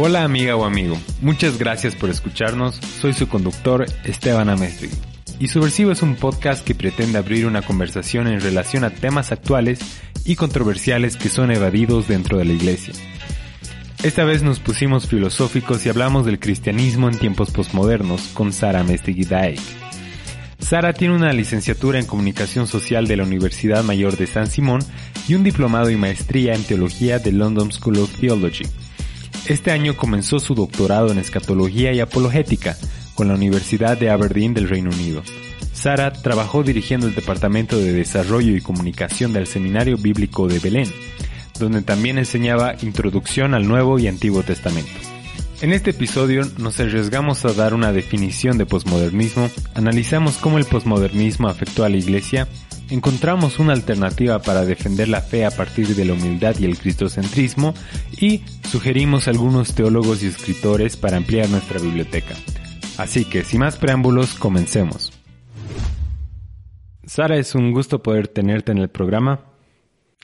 Hola amiga o amigo, muchas gracias por escucharnos, soy su conductor Esteban Amestri. Y Subversivo es un podcast que pretende abrir una conversación en relación a temas actuales y controversiales que son evadidos dentro de la iglesia. Esta vez nos pusimos filosóficos y hablamos del cristianismo en tiempos posmodernos con Sara Mestegui. Sara tiene una licenciatura en Comunicación Social de la Universidad Mayor de San Simón y un diplomado y maestría en Teología de London School of Theology. Este año comenzó su doctorado en Escatología y Apologética con la Universidad de Aberdeen del Reino Unido. Sara trabajó dirigiendo el Departamento de Desarrollo y Comunicación del Seminario Bíblico de Belén, donde también enseñaba Introducción al Nuevo y Antiguo Testamento. En este episodio nos arriesgamos a dar una definición de posmodernismo, analizamos cómo el posmodernismo afectó a la Iglesia encontramos una alternativa para defender la fe a partir de la humildad y el cristocentrismo y sugerimos algunos teólogos y escritores para ampliar nuestra biblioteca. Así que, sin más preámbulos, comencemos. Sara, es un gusto poder tenerte en el programa.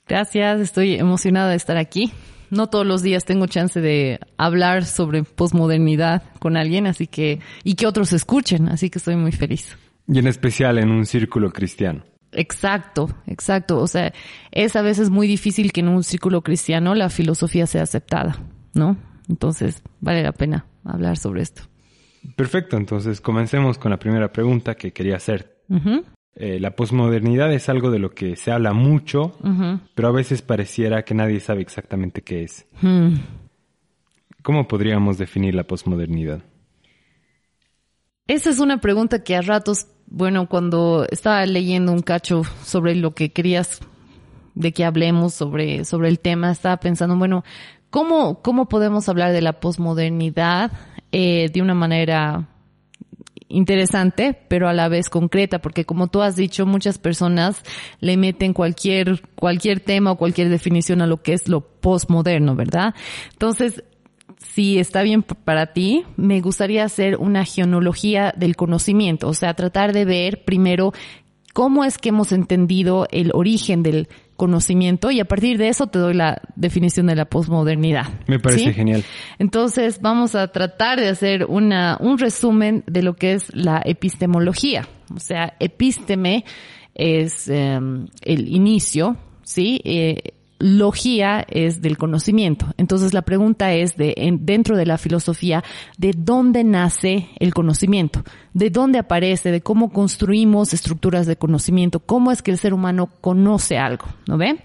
Gracias, estoy emocionada de estar aquí. No todos los días tengo chance de hablar sobre posmodernidad con alguien, así que, y que otros escuchen, así que estoy muy feliz. Y en especial en un círculo cristiano. Exacto, exacto. O sea, es a veces muy difícil que en un círculo cristiano la filosofía sea aceptada, ¿no? Entonces, vale la pena hablar sobre esto. Perfecto, entonces comencemos con la primera pregunta que quería hacer. Eh, la posmodernidad es algo de lo que se habla mucho, pero a veces pareciera que nadie sabe exactamente qué es. Hmm. ¿Cómo podríamos definir la posmodernidad? Esa es una pregunta que a ratos bueno, cuando estaba leyendo un cacho sobre lo que querías de que hablemos sobre, sobre el tema, estaba pensando, bueno, ¿cómo, cómo podemos hablar de la posmodernidad eh, de una manera interesante, pero a la vez concreta, porque como tú has dicho, muchas personas le meten cualquier, cualquier tema o cualquier definición a lo que es lo postmoderno, ¿verdad? Entonces, si está bien para ti, me gustaría hacer una genealogía del conocimiento, o sea, tratar de ver primero cómo es que hemos entendido el origen del conocimiento y a partir de eso te doy la definición de la posmodernidad. Me parece genial. Entonces vamos a tratar de hacer una, un resumen de lo que es la epistemología. O sea, epísteme es em, el inicio, ¿sí? Eh, logía es del conocimiento. Entonces la pregunta es de dentro de la filosofía de dónde nace el conocimiento, de dónde aparece, de cómo construimos estructuras de conocimiento, cómo es que el ser humano conoce algo, ¿no ve?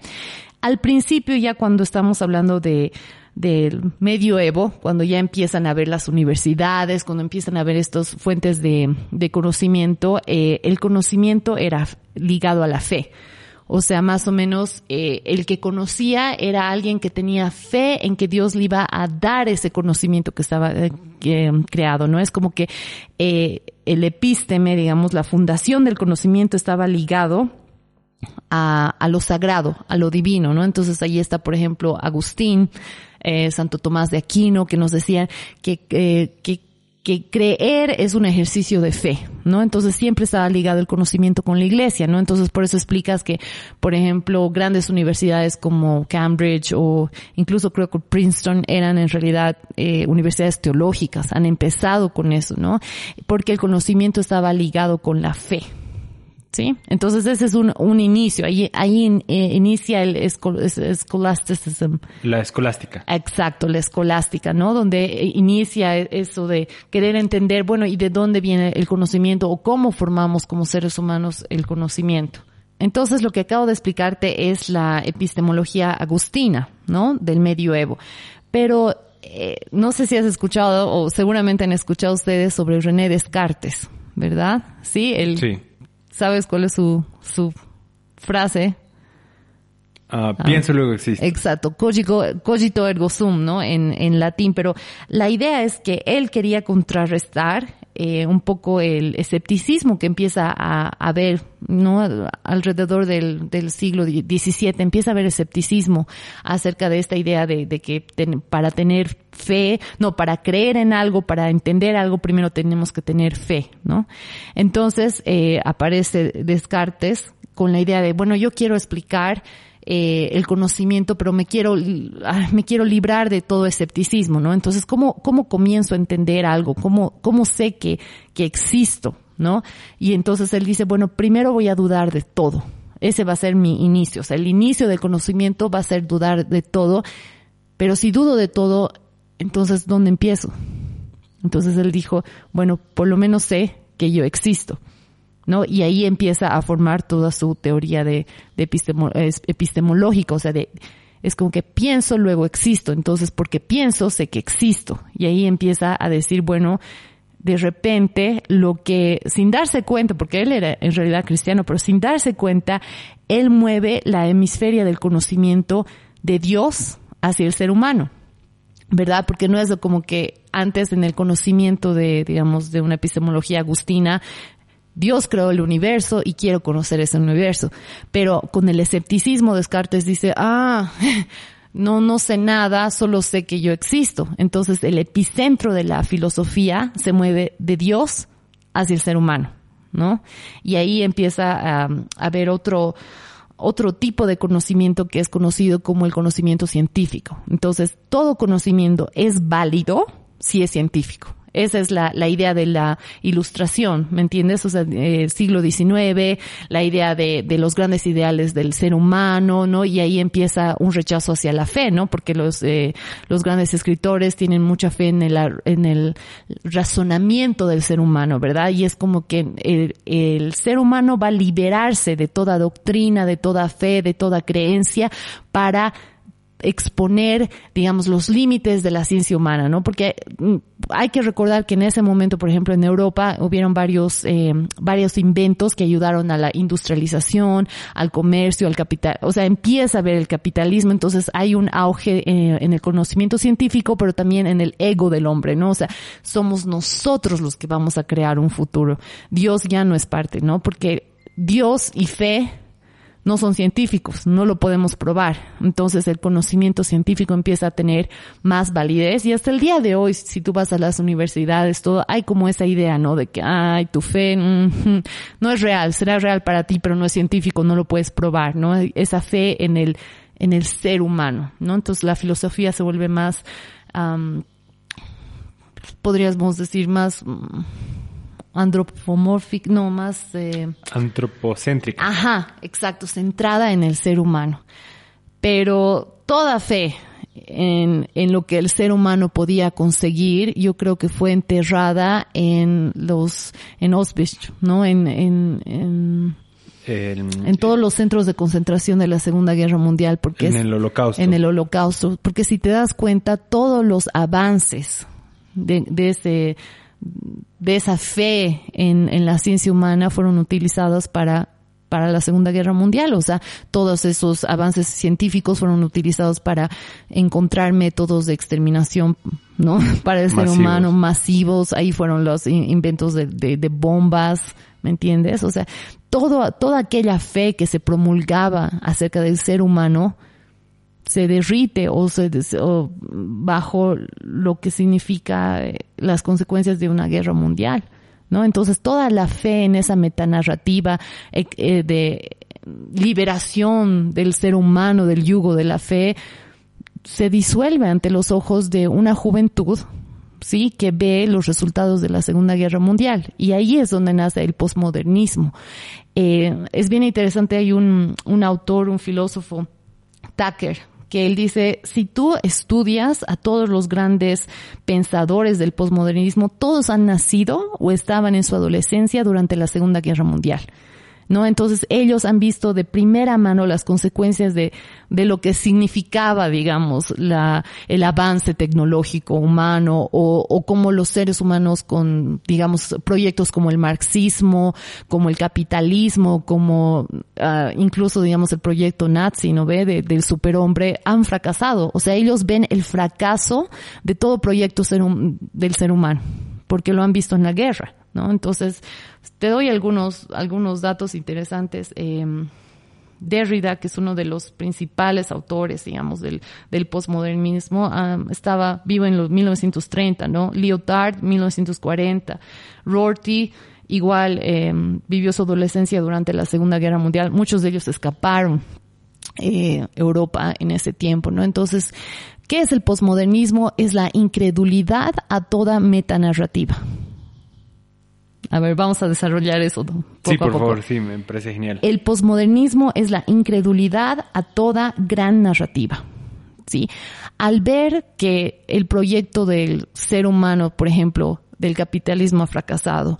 Al principio ya cuando estamos hablando de del medioevo, cuando ya empiezan a ver las universidades, cuando empiezan a ver estas fuentes de, conocimiento, eh, el conocimiento era ligado a la fe. O sea, más o menos eh, el que conocía era alguien que tenía fe en que Dios le iba a dar ese conocimiento que estaba eh, creado, ¿no? Es como que eh, el epísteme, digamos, la fundación del conocimiento estaba ligado a, a, lo sagrado, a lo divino, ¿no? Entonces ahí está, por ejemplo, Agustín, eh, Santo Tomás de Aquino, que nos decían que, eh, que que creer es un ejercicio de fe, ¿no? Entonces siempre estaba ligado el conocimiento con la iglesia, ¿no? Entonces por eso explicas que, por ejemplo, grandes universidades como Cambridge o incluso creo que Princeton eran en realidad eh, universidades teológicas, han empezado con eso, ¿no? Porque el conocimiento estaba ligado con la fe, ¿sí? Entonces ese es un, un inicio, ahí, ahí eh, inicia el escolasticism. La escolástica. Exacto, la escolástica, ¿no? Donde eh, inicia eso de querer entender, bueno, y de dónde viene el conocimiento o cómo formamos como seres humanos el conocimiento. Entonces lo que acabo de explicarte es la epistemología agustina, ¿no? Del medioevo. Pero eh, no sé si has escuchado o seguramente han escuchado ustedes sobre René Descartes, ¿verdad? Sí, el sí ¿Sabes cuál es su, su frase? Ah, pienso luego existe. Exacto, cogito, cogito ergo sum, ¿no? En, en latín, pero la idea es que él quería contrarrestar eh, un poco el escepticismo que empieza a, haber, ¿no? Alrededor del, del siglo XVII empieza a haber escepticismo acerca de esta idea de, de que para tener fe, no, para creer en algo, para entender algo, primero tenemos que tener fe, ¿no? Entonces eh, aparece Descartes con la idea de, bueno, yo quiero explicar eh, el conocimiento, pero me quiero, ah, me quiero librar de todo escepticismo, ¿no? Entonces, ¿cómo, cómo comienzo a entender algo? ¿Cómo, cómo sé que, que existo? ¿No? Y entonces él dice, bueno, primero voy a dudar de todo. Ese va a ser mi inicio. O sea, el inicio del conocimiento va a ser dudar de todo. Pero si dudo de todo, entonces, ¿dónde empiezo? Entonces él dijo, bueno, por lo menos sé que yo existo. Y ahí empieza a formar toda su teoría de, epistemológica, o sea, de, es como que pienso, luego existo. Entonces, porque pienso, sé que existo. Y ahí empieza a decir, bueno, de repente, lo que, sin darse cuenta, porque él era en realidad cristiano, pero sin darse cuenta, él mueve la hemisferia del conocimiento de Dios hacia el ser humano. ¿verdad? Porque no es como que antes en el conocimiento de, digamos, de una epistemología agustina, Dios creó el universo y quiero conocer ese universo. Pero con el escepticismo Descartes dice, ah, no, no sé nada, solo sé que yo existo. Entonces el epicentro de la filosofía se mueve de Dios hacia el ser humano, ¿no? Y ahí empieza a, a haber otro, otro tipo de conocimiento que es conocido como el conocimiento científico. Entonces, todo conocimiento es válido si es científico. Esa es la, la idea de la ilustración, ¿me entiendes? O sea, eh, siglo XIX, la idea de, de los grandes ideales del ser humano, ¿no? Y ahí empieza un rechazo hacia la fe, ¿no? Porque los, eh, los grandes escritores tienen mucha fe en el, en el razonamiento del ser humano, ¿verdad? Y es como que el, el ser humano va a liberarse de toda doctrina, de toda fe, de toda creencia para exponer, digamos, los límites de la ciencia humana, ¿no? Porque mm, hay que recordar que en ese momento, por ejemplo, en Europa hubieron varios, eh, varios inventos que ayudaron a la industrialización, al comercio, al capital, o sea, empieza a ver el capitalismo, entonces hay un auge eh, en el conocimiento científico, pero también en el ego del hombre, ¿no? O sea, somos nosotros los que vamos a crear un futuro. Dios ya no es parte, ¿no? Porque Dios y fe no son científicos, no lo podemos probar. Entonces el conocimiento científico empieza a tener más validez y hasta el día de hoy, si tú vas a las universidades, todo, hay como esa idea, ¿no? De que, ay, tu fe mm, no es real, será real para ti, pero no es científico, no lo puedes probar, ¿no? Esa fe en el, en el ser humano, ¿no? Entonces la filosofía se vuelve más, podríamos decir, más, antropomórfica, no, más... Eh, Antropocéntrica. Ajá, exacto, centrada en el ser humano. Pero toda fe en, en lo que el ser humano podía conseguir, yo creo que fue enterrada en los, en Auschwitz, ¿no? En, en, en en todos los centros de concentración de la Segunda Guerra Mundial, porque en el Holocausto. En el Holocausto, porque si te das cuenta, todos los avances de, de ese de esa fe en, en la ciencia humana fueron utilizadas para para la Segunda Guerra Mundial. O sea, todos esos avances científicos fueron utilizados para encontrar métodos de exterminación, ¿no? Para el ser humano masivos. Ahí fueron los inventos de, de, de, bombas, ¿me entiendes? O sea, todo, toda aquella fe que se promulgaba acerca del ser humano se derrite o se o bajo lo que significa eh, las consecuencias de una guerra mundial, ¿no? Entonces toda la fe en esa metanarrativa eh, eh, de liberación del ser humano del yugo de la fe se disuelve ante los ojos de una juventud sí que ve los resultados de la Segunda Guerra Mundial y ahí es donde nace el posmodernismo. es bien interesante, hay un, un autor, un filósofo, Tucker, que él dice, si tú estudias a todos los grandes pensadores del posmodernismo, todos han nacido o estaban en su adolescencia durante la Segunda Guerra Mundial. ¿No? Entonces ellos han visto de primera mano las consecuencias de, de lo que significaba, digamos, la, el avance tecnológico humano o, o como los seres humanos con, digamos, proyectos como el marxismo, como el capitalismo, como uh, incluso, digamos, el proyecto nazi, ¿no ve? De, del superhombre, han fracasado. O sea, ellos ven el fracaso de todo proyecto ser, del ser humano, porque lo han visto en la guerra. ¿No? Entonces, te doy algunos, algunos datos interesantes. Eh, Derrida, que es uno de los principales autores, digamos, del, del postmodernismo, um, estaba vivo en los 1930, ¿no? Lyotard, 1940. Rorty, igual, eh, vivió su adolescencia durante la Segunda Guerra Mundial. Muchos de ellos escaparon eh, Europa en ese tiempo, ¿no? Entonces, ¿qué es el posmodernismo? Es la incredulidad a toda metanarrativa. A ver, vamos a desarrollar eso. Poco sí, por a poco. favor, sí, me parece genial. El posmodernismo es la incredulidad a toda gran narrativa. ¿sí? Al ver que el proyecto del ser humano, por ejemplo, del capitalismo ha fracasado,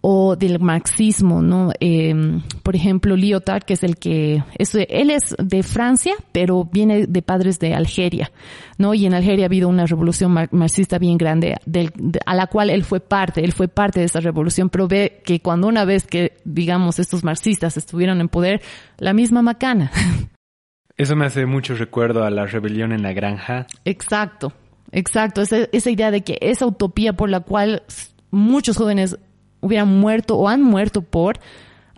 o del marxismo, ¿no? Eh, por ejemplo, Lyotard, que es el que, es, él es de Francia, pero viene de padres de Algeria, ¿no? Y en Algeria ha habido una revolución marxista bien grande, del, de, a la cual él fue parte, él fue parte de esa revolución, pero ve que cuando una vez que, digamos, estos marxistas estuvieron en poder, la misma macana. Eso me hace mucho recuerdo a la rebelión en la granja. Exacto, exacto, esa, esa idea de que esa utopía por la cual muchos jóvenes hubieran muerto o han muerto por,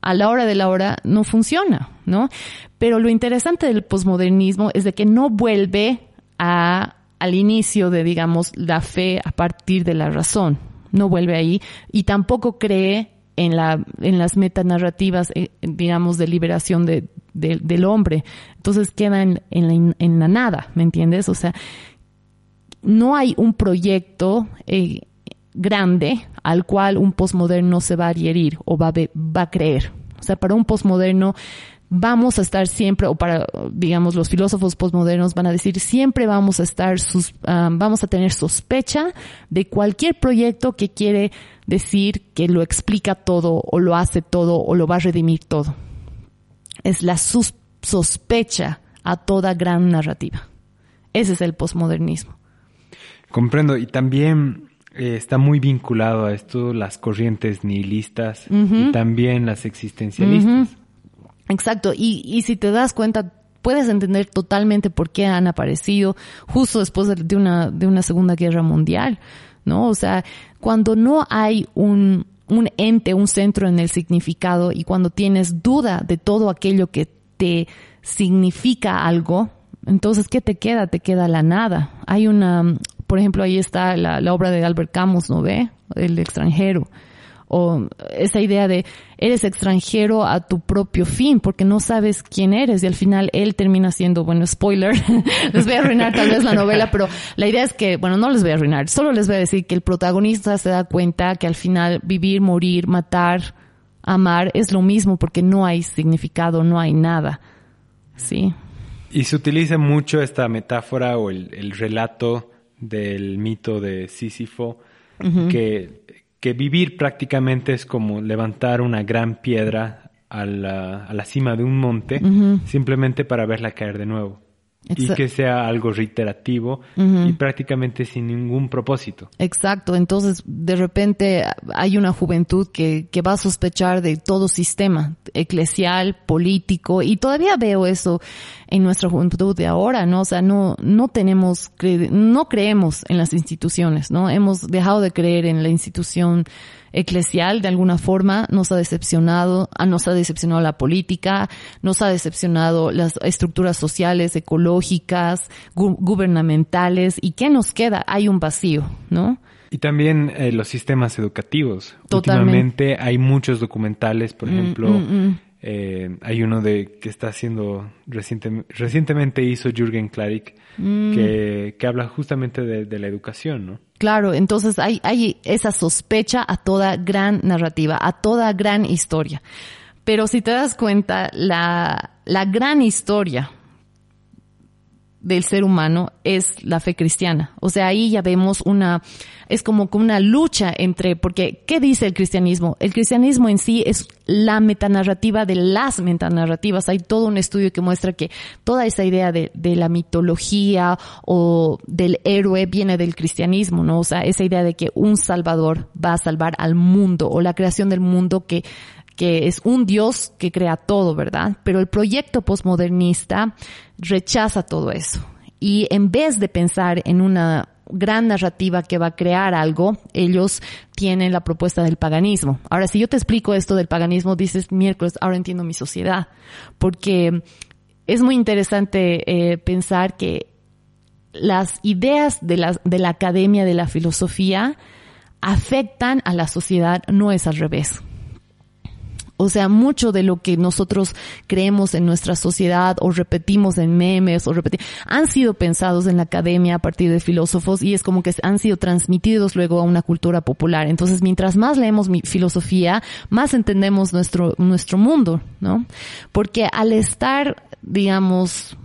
a la hora de la hora no funciona, ¿no? Pero lo interesante del posmodernismo es de que no vuelve a, al inicio de, digamos, la fe a partir de la razón, no vuelve ahí y tampoco cree en la, en las metanarrativas, eh, digamos, de liberación de, de, del hombre. Entonces queda en, en, la, en la nada, ¿me entiendes? O sea, no hay un proyecto eh, grande al cual un posmoderno se va a adherir o va a, creer. O sea, para un posmoderno vamos a estar siempre, o para, digamos, los filósofos posmodernos van a decir, siempre vamos a estar, sus, vamos a tener sospecha de cualquier proyecto que quiere decir que lo explica todo, o lo hace todo, o lo va a redimir todo. Es la sospecha a toda gran narrativa. Ese es el posmodernismo. Comprendo. Y también eh, está muy vinculado a esto las corrientes nihilistas uh -huh. y también las existencialistas. Uh -huh. Exacto, y, y si te das cuenta, puedes entender totalmente por qué han aparecido justo después de una, de una Segunda Guerra Mundial, ¿no? O sea, cuando no hay un, un ente, un centro en el significado y cuando tienes duda de todo aquello que te significa algo, entonces, ¿qué te queda? Te queda la nada. Hay una, por ejemplo, ahí está la, obra de Albert Camus, ¿no ve? El extranjero. O esa idea de eres extranjero a tu propio fin porque no sabes quién eres y al final él termina siendo, bueno, spoiler, les voy a arruinar tal vez la novela, pero la idea es que, bueno, no les voy a arruinar, solo les voy a decir que el protagonista se da cuenta que al final vivir, morir, matar, amar es lo mismo porque no hay significado, no hay nada. Sí. Y se utiliza mucho esta metáfora o el relato del mito de Sísifo, uh -huh. que, que, vivir prácticamente es como levantar una gran piedra a la, a la cima de un monte uh -huh. simplemente para verla caer de nuevo. Exacto. Y que sea algo reiterativo uh -huh. y prácticamente sin ningún propósito. Exacto. Entonces, de repente hay una juventud que, que va a sospechar de todo sistema eclesial, político, y todavía veo eso en nuestra juventud de ahora, ¿no? O sea, no, no tenemos, no creemos en las instituciones, ¿no? Hemos dejado de creer en la institución eclesial de alguna forma, nos ha decepcionado, nos ha decepcionado la política, nos ha decepcionado las estructuras sociales, ecológicas, gu gubernamentales, ¿y qué nos queda? Hay un vacío, ¿no? Y también eh, los sistemas educativos. Totalmente. Últimamente hay muchos documentales, por ejemplo, mm, mm, mm. Eh, hay uno de que está haciendo reciente, recientemente hizo Jürgen Klarik que, que, habla justamente de, de, la educación, ¿no? Claro, entonces hay, hay esa sospecha a toda gran narrativa, a toda gran historia. Pero si te das cuenta, la, la gran historia del ser humano es la fe cristiana. O sea, ahí ya vemos una, es como una lucha entre, porque, ¿qué dice el cristianismo? El cristianismo en sí es la metanarrativa de las metanarrativas. Hay todo un estudio que muestra que toda esa idea de, de la mitología o del héroe viene del cristianismo, ¿no? O sea, esa idea de que un salvador va a salvar al mundo o la creación del mundo que que es un Dios que crea todo, ¿verdad? Pero el proyecto posmodernista rechaza todo eso. Y en vez de pensar en una gran narrativa que va a crear algo, ellos tienen la propuesta del paganismo. Ahora, si yo te explico esto del paganismo, dices, miércoles, ahora entiendo mi sociedad. Porque es muy interesante eh, pensar que las ideas de de la academia, de la filosofía, afectan a la sociedad, no es al revés. O sea, mucho de lo que nosotros creemos en nuestra sociedad o repetimos en memes o repetimos, han sido pensados en la academia a partir de filósofos y es como que han sido transmitidos luego a una cultura popular. Entonces, mientras más leemos mi filosofía, más entendemos nuestro, nuestro mundo, ¿no? Porque al estar, digamos,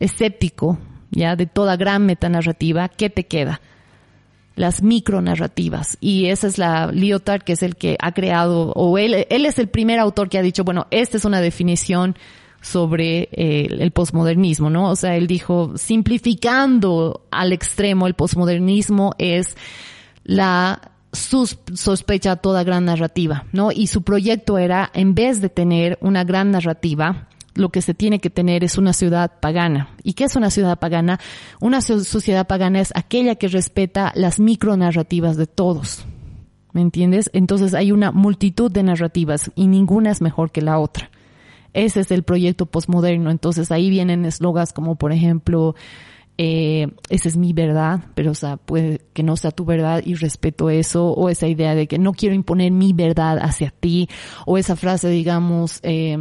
escéptico, ya, de toda gran metanarrativa, ¿qué te queda? Las micronarrativas. Y esa es la Lyotard, que es el que ha creado, o él, él es el primer autor que ha dicho, bueno, esta es una definición sobre eh, el posmodernismo, ¿no? O sea, él dijo, simplificando al extremo, el posmodernismo es la sospecha toda gran narrativa, ¿no? Y su proyecto era, en vez de tener una gran narrativa, lo que se tiene que tener es una ciudad pagana. ¿Y qué es una ciudad pagana? Una sociedad pagana es aquella que respeta las micronarrativas de todos. ¿Me entiendes? Entonces hay una multitud de narrativas y ninguna es mejor que la otra. Ese es el proyecto postmoderno. Entonces ahí vienen eslogans como, por ejemplo, eh, esa es mi verdad, pero o sea, puede que no sea tu verdad y respeto eso, o esa idea de que no quiero imponer mi verdad hacia ti, o esa frase, digamos, eh,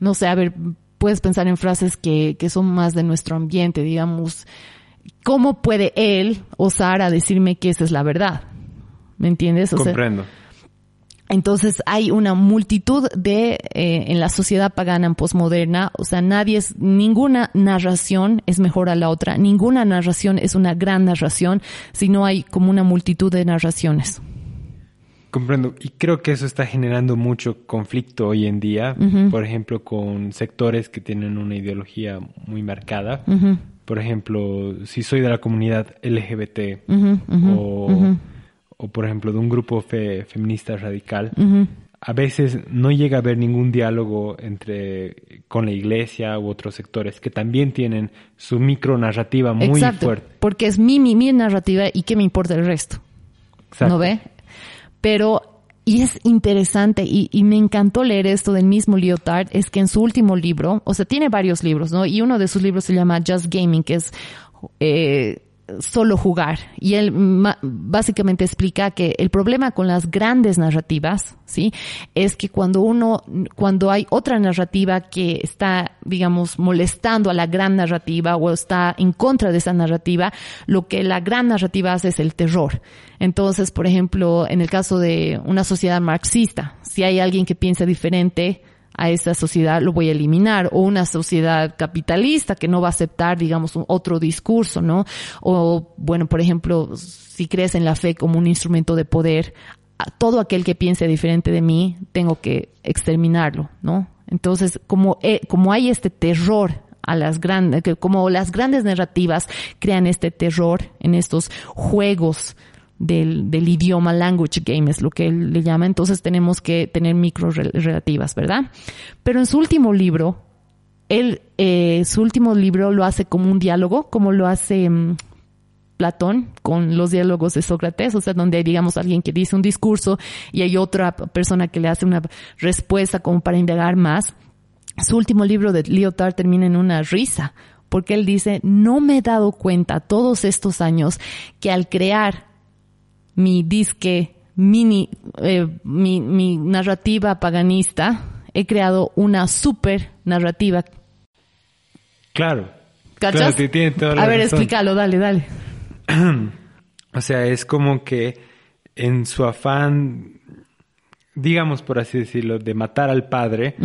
no sé, a ver, puedes pensar en frases que, que son más de nuestro ambiente, digamos, ¿cómo puede él osar a decirme que esa es la verdad? ¿Me entiendes? Comprendo. entonces hay una multitud de, eh, en la sociedad pagana posmoderna, o sea, nadie es, ninguna narración es mejor a la otra, ninguna narración es una gran narración, sino hay como una multitud de narraciones. Comprendo. Y creo que eso está generando mucho conflicto hoy en día, por ejemplo, con sectores que tienen una ideología muy marcada. Por ejemplo, si soy de la comunidad LGBT o, o, por ejemplo, de un grupo feminista radical, a veces no llega a haber ningún diálogo entre con la iglesia u otros sectores que también tienen su micro narrativa muy Exacto, fuerte. Porque es mi, mi, mi narrativa y qué me importa el resto. Exacto. ¿No ve? Pero, y es interesante, y, y, me encantó leer esto del mismo Lyotard, es que en su último libro, o sea, tiene varios libros, ¿no? Y uno de sus libros se llama Just Gaming, que es, eh, solo jugar. Y él básicamente explica que el problema con las grandes narrativas, ¿sí? Es que cuando uno, cuando hay otra narrativa que está, digamos, molestando a la gran narrativa o está en contra de esa narrativa, lo que la gran narrativa hace es el terror. Entonces, por ejemplo, en el caso de una sociedad marxista, si hay alguien que piensa diferente, a esa sociedad lo voy a eliminar o una sociedad capitalista que no va a aceptar, digamos, un otro discurso, ¿no? O, bueno, por ejemplo, si crees en la fe como un instrumento de poder, todo aquel que piense diferente de mí, tengo que exterminarlo, ¿no? Entonces, como, eh, como hay este terror a las grandes, como las grandes narrativas crean este terror en estos juegos del, del idioma, language game es lo que él le llama, entonces tenemos que tener micro relativas, ¿verdad? Pero en su último libro, él, eh, su último libro lo hace como un diálogo, como lo hace um, Platón con los diálogos de Sócrates, o sea, donde hay, digamos, alguien que dice un discurso y hay otra persona que le hace una respuesta como para indagar más. Su último libro de Lyotard termina en una risa, porque él dice, no me he dado cuenta todos estos años que al crear mi disque, mini, eh, mi, mi narrativa paganista, he creado una super narrativa. Claro. ¿Cachas? a ver, explícalo, dale, dale. o sea, es como que en su afán digamos por así decirlo, de matar al padre,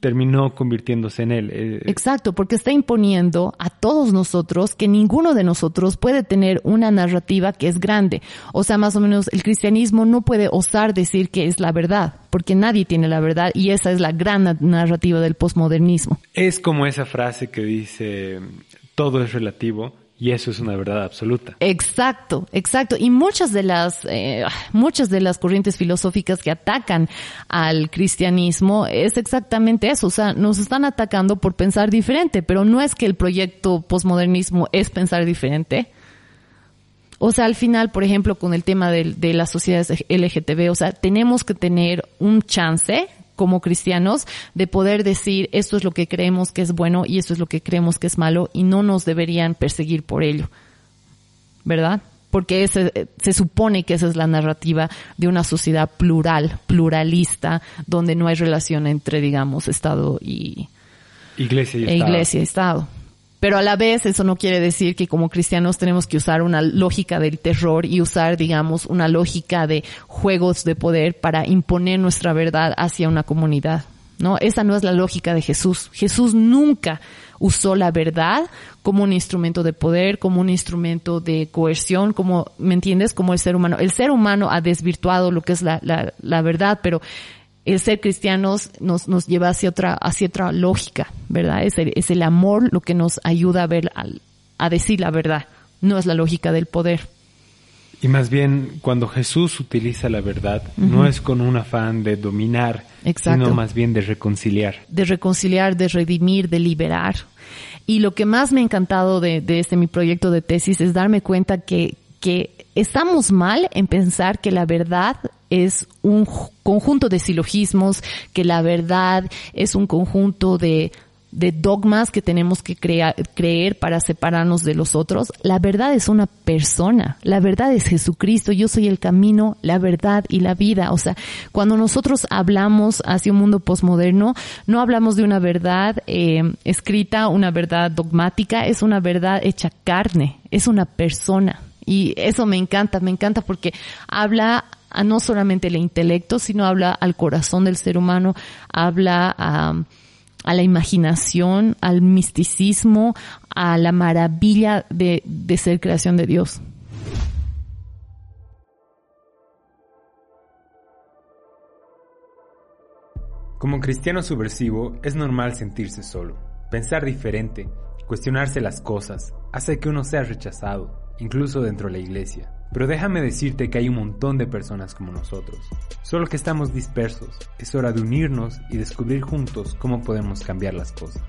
terminó convirtiéndose en él. Eh, Exacto, porque está imponiendo a todos nosotros que ninguno de nosotros puede tener una narrativa que es grande. O sea, más o menos el cristianismo no puede osar decir que es la verdad, porque nadie tiene la verdad y esa es la gran narrativa del posmodernismo. Es como esa frase que dice, todo es relativo y eso es una verdad absoluta. Exacto, exacto. Y muchas de las, eh, muchas de las corrientes filosóficas que atacan al cristianismo es exactamente eso. O sea, nos están atacando por pensar diferente, pero no es que el proyecto posmodernismo es pensar diferente. O sea, al final, por ejemplo, con el tema de, de las sociedades LGTB, o sea, tenemos que tener un chance como cristianos de poder decir esto es lo que creemos que es bueno y esto es lo que creemos que es malo y no nos deberían perseguir por ello. ¿Verdad? porque ese, se supone que esa es la narrativa de una sociedad plural, pluralista, donde no hay relación entre, digamos, Estado y iglesia y, e estado. iglesia y Estado. Pero a la vez eso no quiere decir que como cristianos tenemos que usar una lógica del terror y usar, digamos, una lógica de juegos de poder para imponer nuestra verdad hacia una comunidad. ¿No? Esa no es la lógica de Jesús. Jesús nunca usó la verdad como un instrumento de poder, como un instrumento de coerción, como, ¿me entiendes? Como el ser humano. El ser humano ha desvirtuado lo que es la, la, la verdad, pero el ser cristianos nos, nos lleva hacia otra, hacia otra lógica, ¿verdad? Es el, es el amor lo que nos ayuda a ver, a, a decir la verdad. No es la lógica del poder. Y más bien, cuando Jesús utiliza la verdad, uh -huh. no es con un afán de dominar, Exacto. sino más bien de reconciliar. De reconciliar, de redimir, de liberar. Y lo que más me ha encantado de, de este mi proyecto de tesis es darme cuenta que, que estamos mal en pensar que la verdad es un conjunto de silogismos, que la verdad es un conjunto de, dogmas que tenemos que crea, creer para separarnos de los otros. La verdad es una persona. La verdad es Jesucristo. Yo soy el camino, la verdad y la vida. O sea, cuando nosotros hablamos hacia un mundo posmoderno, no hablamos de una verdad eh, escrita, una verdad dogmática, es una verdad hecha carne, es una persona. Y eso me encanta, me encanta porque habla a no solamente el intelecto, sino habla al corazón del ser humano, habla a, la imaginación, al misticismo, a la maravilla de, de ser creación de Dios. Como cristiano subversivo es normal sentirse solo, pensar diferente, cuestionarse las cosas, hace que uno sea rechazado, incluso dentro de la iglesia. Pero déjame decirte que hay un montón de personas como nosotros, solo que estamos dispersos. Es hora de unirnos y descubrir juntos cómo podemos cambiar las cosas.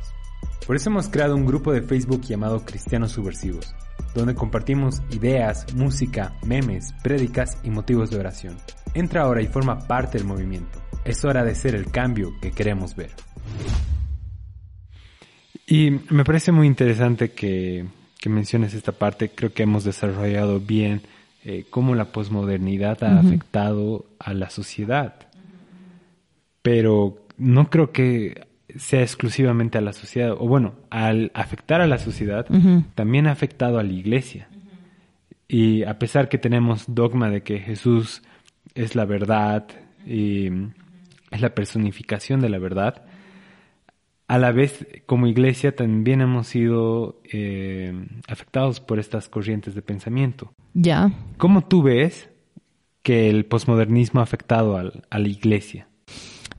Por eso hemos creado un grupo de Facebook llamado Cristianos Subversivos, donde compartimos ideas, música, memes, prédicas y motivos de oración. Entra ahora y forma parte del movimiento. Es hora de ser el cambio que queremos ver. Y me parece muy interesante que, que menciones esta parte. Creo que hemos desarrollado bien eh, cómo la posmodernidad ha uh -huh. afectado a la sociedad. Pero no creo que sea exclusivamente a la sociedad, o bueno, al afectar a la sociedad, uh -huh. también ha afectado a la iglesia. Uh -huh. Y a pesar que tenemos dogma de que Jesús es la verdad y es la personificación de la verdad, a la vez como iglesia también hemos sido eh, afectados por estas corrientes de pensamiento. Ya. ¿Cómo tú ves que el posmodernismo ha afectado a, a la iglesia?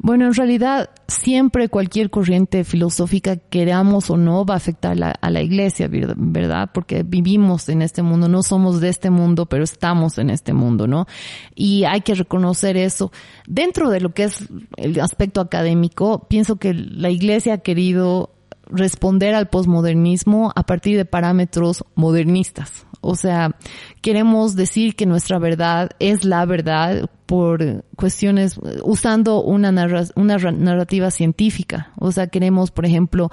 Bueno, en realidad siempre cualquier corriente filosófica, queramos o no, va a afectar la, a la iglesia, ¿verdad? Porque vivimos en este mundo, no somos de este mundo, pero estamos en este mundo, ¿no? Y hay que reconocer eso. Dentro de lo que es el aspecto académico, pienso que la iglesia ha querido responder al posmodernismo a partir de parámetros modernistas. O sea, queremos decir que nuestra verdad es la verdad por cuestiones, usando una, narra una narrativa científica. O sea, queremos, por ejemplo,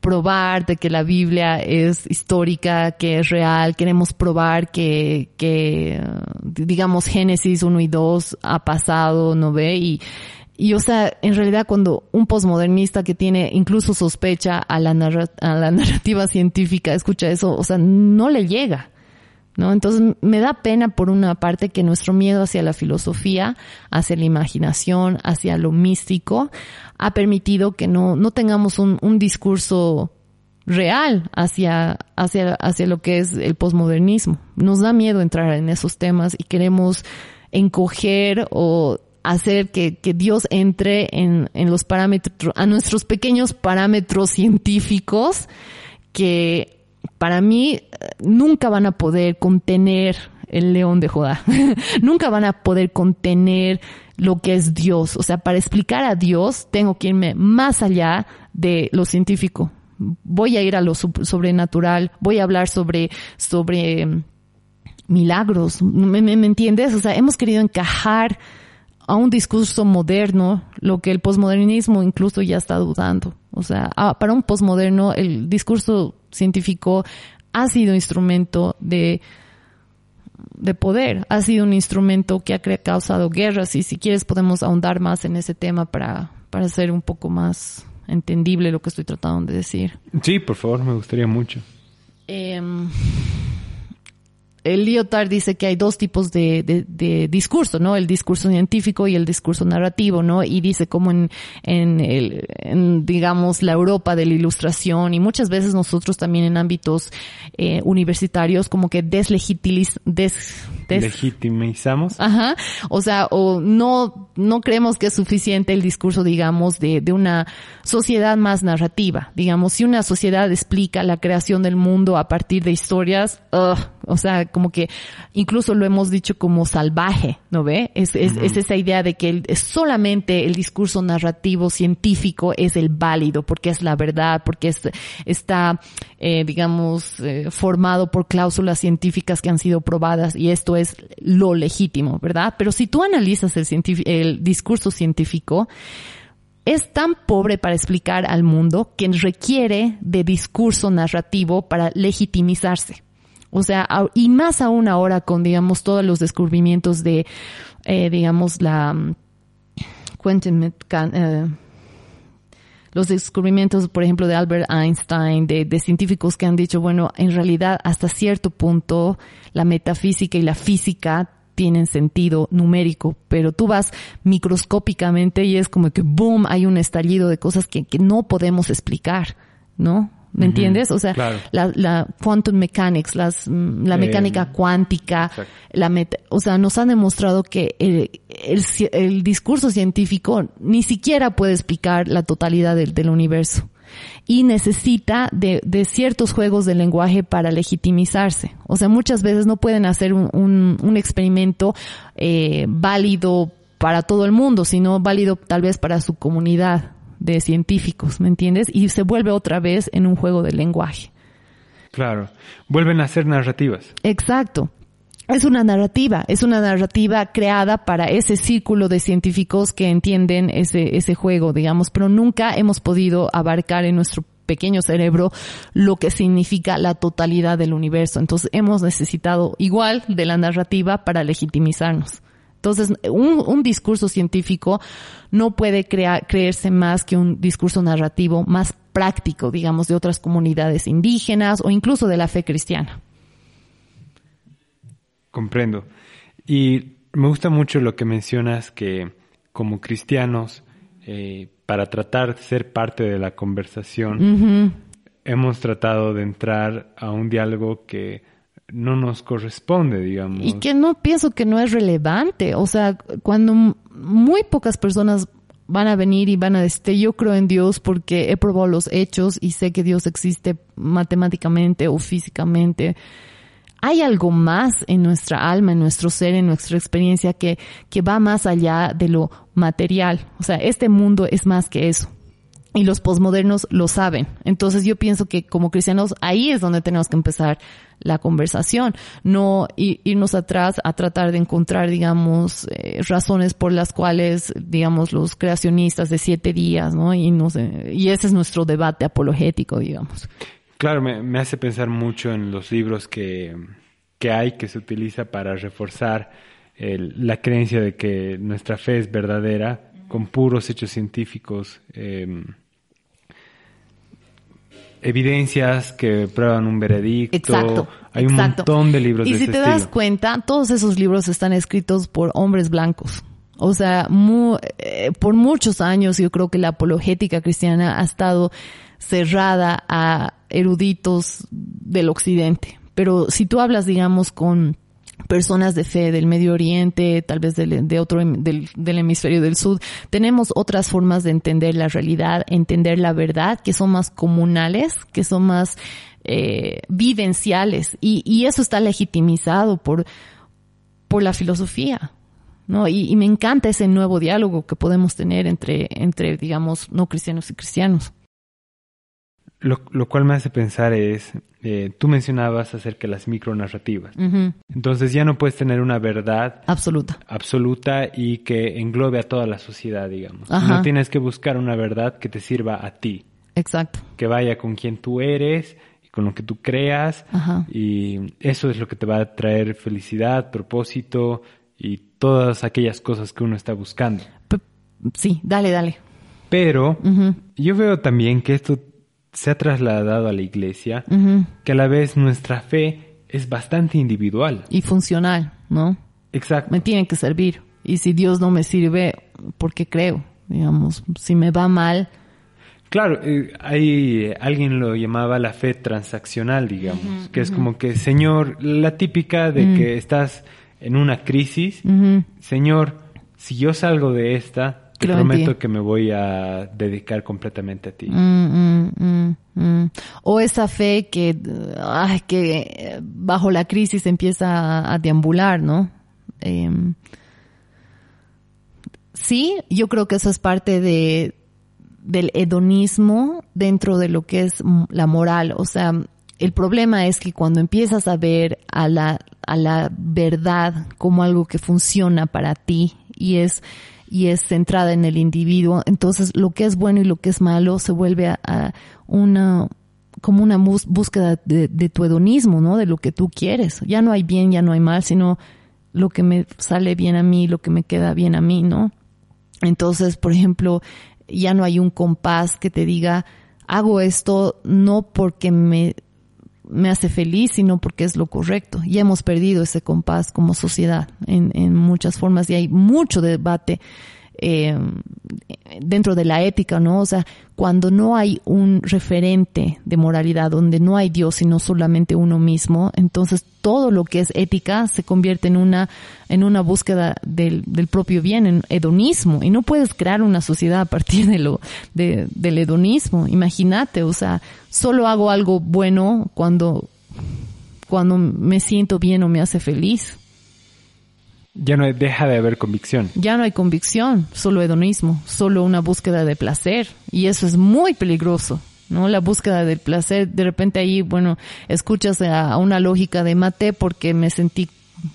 probar de que la Biblia es histórica, que es real, queremos probar que, que digamos, Génesis 1 y 2 ha pasado, ¿no ve? Y, y o sea, en realidad cuando un posmodernista que tiene incluso sospecha a la, narra a la narrativa científica escucha eso, o sea, no le llega. ¿No? Entonces me da pena por una parte que nuestro miedo hacia la filosofía, hacia la imaginación, hacia lo místico, ha permitido que no, no tengamos un, un discurso real hacia, hacia, hacia lo que es el posmodernismo. Nos da miedo entrar en esos temas y queremos encoger o hacer que, que Dios entre en, en los parámetros, a nuestros pequeños parámetros científicos que para mí nunca van a poder contener el león de Judá. nunca van a poder contener lo que es Dios. O sea, para explicar a Dios tengo que irme más allá de lo científico. Voy a ir a lo sobrenatural, voy a hablar sobre, sobre milagros. ¿Me, me, me entiendes? O sea, hemos querido encajar a un discurso moderno, lo que el posmodernismo incluso ya está dudando. O sea, para un posmoderno el discurso científico ha sido instrumento de de poder. Ha sido un instrumento que ha causado guerras y si quieres podemos ahondar más en ese tema para, para hacer un poco más entendible lo que estoy tratando de decir. Sí, por favor, me gustaría mucho. Eh, el Lyotard dice que hay dos tipos de, de, discurso, ¿no? El discurso científico y el discurso narrativo, ¿no? Y dice como en, en, el, en digamos, la Europa de la ilustración y muchas veces nosotros también en ámbitos eh, universitarios como que deslegitimiz, des, legitimizamos. Ajá. O sea, o no, no creemos que es suficiente el discurso, digamos, de, de una sociedad más narrativa. Digamos, si una sociedad explica la creación del mundo a partir de historias, uh, o sea, como que incluso lo hemos dicho como salvaje, ¿no ve? Es, es, uh -huh. es esa idea de que el, solamente el discurso narrativo científico es el válido, porque es la verdad, porque es, está, eh, digamos, eh, formado por cláusulas científicas que han sido probadas y esto es lo legítimo, ¿verdad? Pero si tú analizas el, discurso científico, es tan pobre para explicar al mundo que requiere de discurso narrativo para legitimizarse. O sea, y más aún ahora con, digamos, todos los descubrimientos de, eh, digamos, la Quentin los descubrimientos, por ejemplo, de Albert Einstein, de, de, científicos que han dicho, bueno, en realidad hasta cierto punto la metafísica y la física tienen sentido numérico, pero tú vas microscópicamente y es como que, boom, hay un estallido de cosas que, que no podemos explicar, ¿no? ¿Me uh -huh. entiendes? O sea, claro. la, la, quantum mechanics, las, la mecánica eh, cuántica, exacto. la meta, o sea, nos han demostrado que el, el, el, discurso científico ni siquiera puede explicar la totalidad del, del universo y necesita de, de, ciertos juegos de lenguaje para legitimizarse. O sea, muchas veces no pueden hacer un, un, un experimento eh, válido para todo el mundo, sino válido tal vez para su comunidad de científicos, ¿me entiendes? Y se vuelve otra vez en un juego de lenguaje. Claro, vuelven a ser narrativas. Exacto. Es una narrativa, es una narrativa creada para ese círculo de científicos que entienden ese, ese juego, digamos, pero nunca hemos podido abarcar en nuestro pequeño cerebro lo que significa la totalidad del universo. Entonces hemos necesitado igual de la narrativa para legitimizarnos. Entonces, un, un, discurso científico no puede crear, creerse más que un discurso narrativo más práctico, digamos, de otras comunidades indígenas o incluso de la fe cristiana. Comprendo. Y me gusta mucho lo que mencionas que como cristianos, eh, para tratar de ser parte de la conversación, uh -huh. hemos tratado de entrar a un diálogo que no nos corresponde, digamos. Y que no pienso que no es relevante. O sea, cuando muy pocas personas van a venir y van a decir, yo creo en Dios porque he probado los hechos y sé que Dios existe matemáticamente o físicamente. Hay algo más en nuestra alma, en nuestro ser, en nuestra experiencia que, que va más allá de lo material. O sea, este mundo es más que eso y los posmodernos lo saben. Entonces yo pienso que como cristianos ahí es donde tenemos que empezar la conversación, no irnos atrás a tratar de encontrar, digamos, eh, razones por las cuales, digamos, los creacionistas de siete días, ¿no? Y, no sé, y ese es nuestro debate apologético, digamos. Claro, me, hace pensar mucho en los libros que, que hay que se utiliza para reforzar el, la creencia de que nuestra fe es verdadera con puros hechos científicos. Eh, evidencias que prueban un veredicto. Exacto. Hay exacto. un montón de libros y de si ese te estilo. das cuenta, todos esos libros están escritos por hombres blancos. O sea, mu eh, por muchos años yo creo que la apologética cristiana ha estado cerrada a eruditos del occidente. Pero si tú hablas, digamos, con personas de fe del Medio Oriente, tal vez del, de otro del, del, hemisferio del sur, tenemos otras formas de entender la realidad, entender la verdad, que son más comunales, que son más eh, vivenciales, y, y, eso está legitimizado por, por la filosofía. ¿no? Y, y me encanta ese nuevo diálogo que podemos tener entre, entre, digamos, no cristianos y cristianos. Lo, lo, cual me hace pensar es, eh, tú mencionabas acerca de las micronarrativas. Uh -huh. Entonces ya no puedes tener una verdad absoluta. absoluta y que englobe a toda la sociedad, digamos. Ajá. No tienes que buscar una verdad que te sirva a ti. Exacto. Que vaya con quien tú eres, con lo que tú creas Ajá. y eso es lo que te va a traer felicidad, propósito y todas aquellas cosas que uno está buscando. P- sí, dale, dale. Pero yo veo también que esto se ha trasladado a la iglesia, que a la vez nuestra fe es bastante individual. Y funcional, ¿no? Exacto. Me tiene que servir. Y si Dios no me sirve, ¿por qué creo? Digamos, si me va mal, Claro, eh, hay alguien lo llamaba la fe transaccional, digamos, que es como que, Señor, la típica de Mm. que estás en una crisis, Señor, si yo salgo de esta, te prometo que me voy a dedicar completamente a ti. Mm, mm, mm. O esa fe que, ay, que eh, bajo la crisis empieza a, deambular, ¿no? Em, sí, yo creo que eso es parte de del hedonismo dentro de lo que es la moral. O sea, el problema es que cuando empiezas a ver a la, a la verdad como algo que funciona para ti y es, y es centrada en el individuo, entonces lo que es bueno y lo que es malo se vuelve a, una, como una búsqueda de, de tu hedonismo, ¿no? De lo que tú quieres. Ya no hay bien, ya no hay mal, sino lo que me sale bien a mí, lo que me queda bien a mí, ¿no? Entonces, por ejemplo, ya no hay un compás que te diga, hago esto no porque me, me hace feliz, sino porque es lo correcto. Ya hemos perdido ese compás como sociedad en, en muchas formas y hay mucho debate eh, dentro de la ética, ¿no? O sea, cuando no hay un referente de moralidad, donde no hay Dios, sino solamente uno mismo, entonces todo lo que es ética se convierte en una, en una búsqueda del, del propio bien, en hedonismo, y no puedes crear una sociedad a partir de lo, de, del hedonismo. Imagínate, o sea, solo hago algo bueno cuando, cuando me siento bien o me hace feliz. Ya no deja de haber convicción. Ya no hay convicción, solo hedonismo, solo una búsqueda de placer. Y eso es muy peligroso, ¿no? La búsqueda del placer, de repente ahí, bueno, escuchas a, una lógica de maté porque me sentí